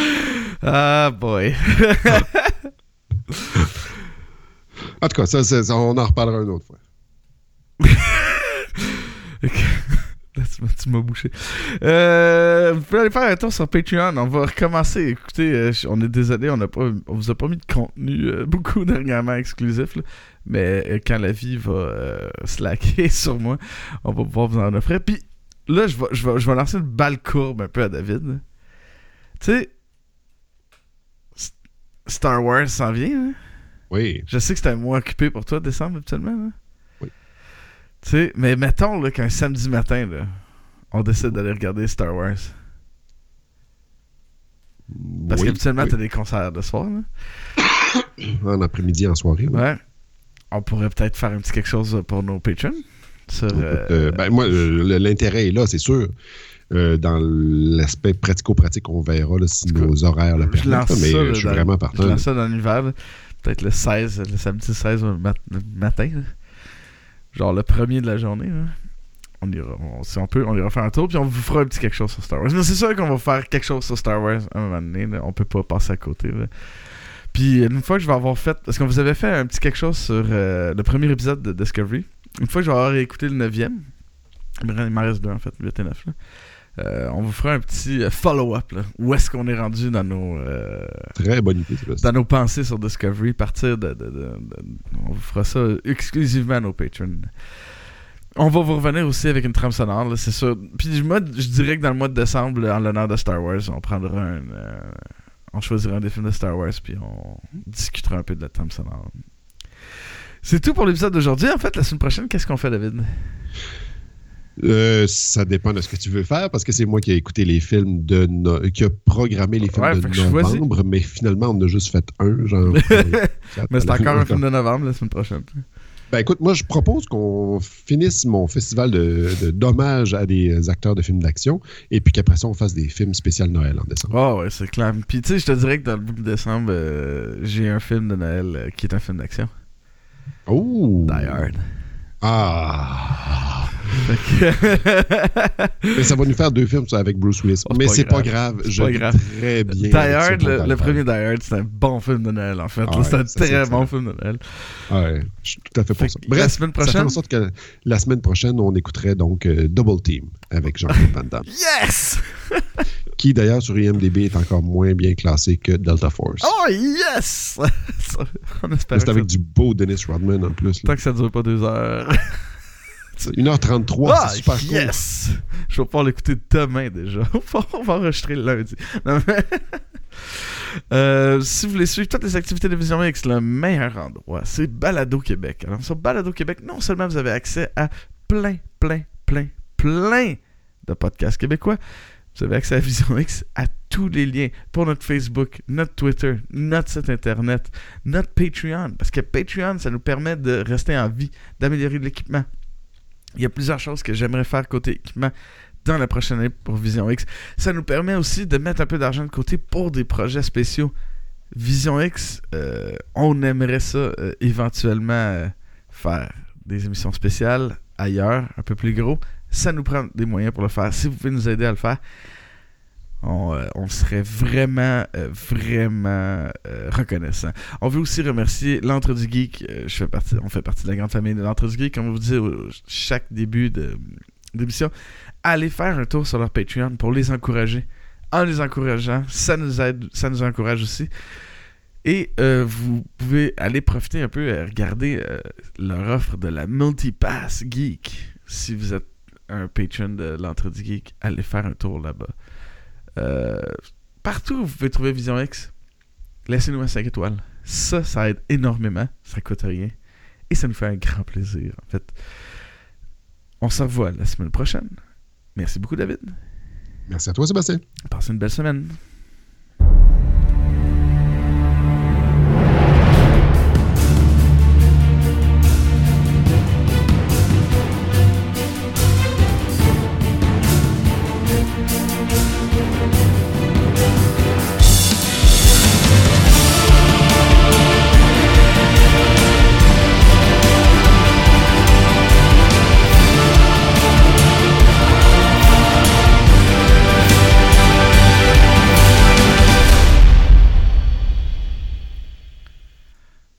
Ah, boy. en tout cas ça, ça, on en reparlera une autre fois. Tu m'as- bouché. Euh, vous pouvez aller faire un tour sur Patreon. On va recommencer. Écoutez, euh, on est désolé, on, a pas, on vous a pas mis de contenu euh, beaucoup dernièrement exclusif. là. mais quand la vie va slacker sur moi, on va pouvoir vous en offrir. Puis là, je vais, je, vais, je vais lancer une balle courbe un peu à David. Tu sais, Star Wars s'en vient. hein? Oui. Je sais que c'est un mois occupé pour toi, décembre, habituellement. Là. Tu sais, mais mettons là, qu'un samedi matin, là, on décide d'aller regarder Star Wars. Parce Oui, qu'habituellement, oui. t'as des concerts de soir. Là. En après-midi, en soirée. oui. Ouais. On pourrait peut-être faire un petit quelque chose pour nos patrons. Sur, euh, Euh, ben, moi, euh, l'intérêt est là, c'est sûr. Euh, dans l'aspect pratico-pratique, on verra là, si nos horaires le permettent. Mais ça, je suis dans- vraiment je partant. lance ça dans l'univers. là. Peut-être le 16, le samedi 16 le mat- le matin. là. Genre le premier de la journée. On ira, si on peut, on ira faire un tour, puis on vous fera un petit quelque chose sur Star Wars. Mais c'est sûr qu'on va faire quelque chose sur Star Wars un moment donné. On peut pas passer à côté. Puis une fois que je vais avoir fait. Parce qu'on vous avait fait un petit quelque chose sur euh, le premier épisode de Discovery. Une fois que je vais avoir écouté le 9e, il m'en- il m'en reste deux en fait, 8 et 9. là. Euh, on vous fera un petit euh, follow-up. Où est-ce qu'on est rendu dans nos. euh, Très bonne idée. dans nos pensées sur Discovery, partir de, de- de- de- On vous fera ça exclusivement à nos patrons. On va vous revenir aussi avec une trame sonore, c'est sûr. Puis moi, je dirais que dans le mois de décembre, là, en l'honneur de Star Wars, on prendra un... euh, on choisira un des films de Star Wars, puis on discutera un peu de la trame sonore. C'est tout pour l'épisode d'aujourd'hui. En fait, la semaine prochaine, qu'est-ce qu'on fait, David? Euh, ça dépend de ce que tu veux faire parce que c'est moi qui ai écouté les films de no- qui a programmé les films Ouais, de novembre, mais finalement on a juste fait un, genre. Mais c'est encore un film de novembre la semaine prochaine. Ben écoute, moi je propose qu'on finisse mon festival de, de- d'hommage à des acteurs de films d'action et puis qu'après ça on fasse des films spécial Noël en décembre. Oh ouais, c'est clair. Puis tu sais, je te dirais que dans le bout de décembre, euh, j'ai un film de Noël euh, qui est un film d'action. Oh! Die Hard. Ah! Mais ça va nous faire deux films ça, avec Bruce Willis. Oh, Mais c'est pas grave. grave. Je pas grave. très bien. Die Hard, le, premier Die Hard, c'est un bon film de Noël en fait. Ah ouais, c'est un très bon film de Noël. Ouais, je suis tout à fait Fait pour ça. que la semaine ça fait prochaine- en sorte que la semaine prochaine, on écouterait donc euh, Double Team avec Jean-Claude Van Damme, Yes! qui d'ailleurs sur IMDb est encore moins bien classé que Delta Force. Oh yes! C'est avec ça- du beau Dennis Rodman en plus. là. Tant que ça dure pas deux heures. C'est 1h33, ah, c'est super cool. yes! Je vais pouvoir l'écouter demain déjà. On va enregistrer le lundi. Non, mais- Euh, si vous voulez suivre toutes les activités de Vision X, le meilleur endroit, c'est Balado Québec. Alors, sur Balado Québec, non seulement vous avez accès à plein, plein, plein, plein de podcasts québécois, vous avez accès à Vision X, à tous les liens pour notre Facebook, notre Twitter, notre site internet, notre Patreon. Parce que Patreon, ça nous permet de rester en vie, d'améliorer l'équipement. Il y a plusieurs choses que j'aimerais faire côté équipement dans la prochaine année pour Vision X. Ça nous permet aussi de mettre un peu d'argent de côté pour des projets spéciaux. Vision X, euh, on aimerait ça euh, éventuellement euh, faire des émissions spéciales ailleurs, un peu plus gros. Ça nous prend des moyens pour le faire. Si vous pouvez nous aider à le faire, on, euh, serait vraiment, euh, vraiment euh, reconnaissant. On veut aussi remercier l'Entre du Geek. On fait partie de la grande famille de l'Entre du Geek. Comme on vous dit chaque début d'émission, allez faire un tour sur leur Patreon pour les encourager. En les encourageant, ça nous aide, ça nous encourage aussi. Et vous pouvez aller profiter un peu et regarder leur offre de la Multipass Geek. Si vous êtes un patron de l'Entre du Geek, allez faire un tour là-bas. Euh, partout où vous pouvez trouver Vision X, laissez-nous un 5 étoiles. Ça, ça aide énormément. Ça coûte rien. Et ça nous fait un grand plaisir, en fait. On se revoit la semaine prochaine. Merci beaucoup, David. Merci à toi, Sébastien. Passez une belle semaine.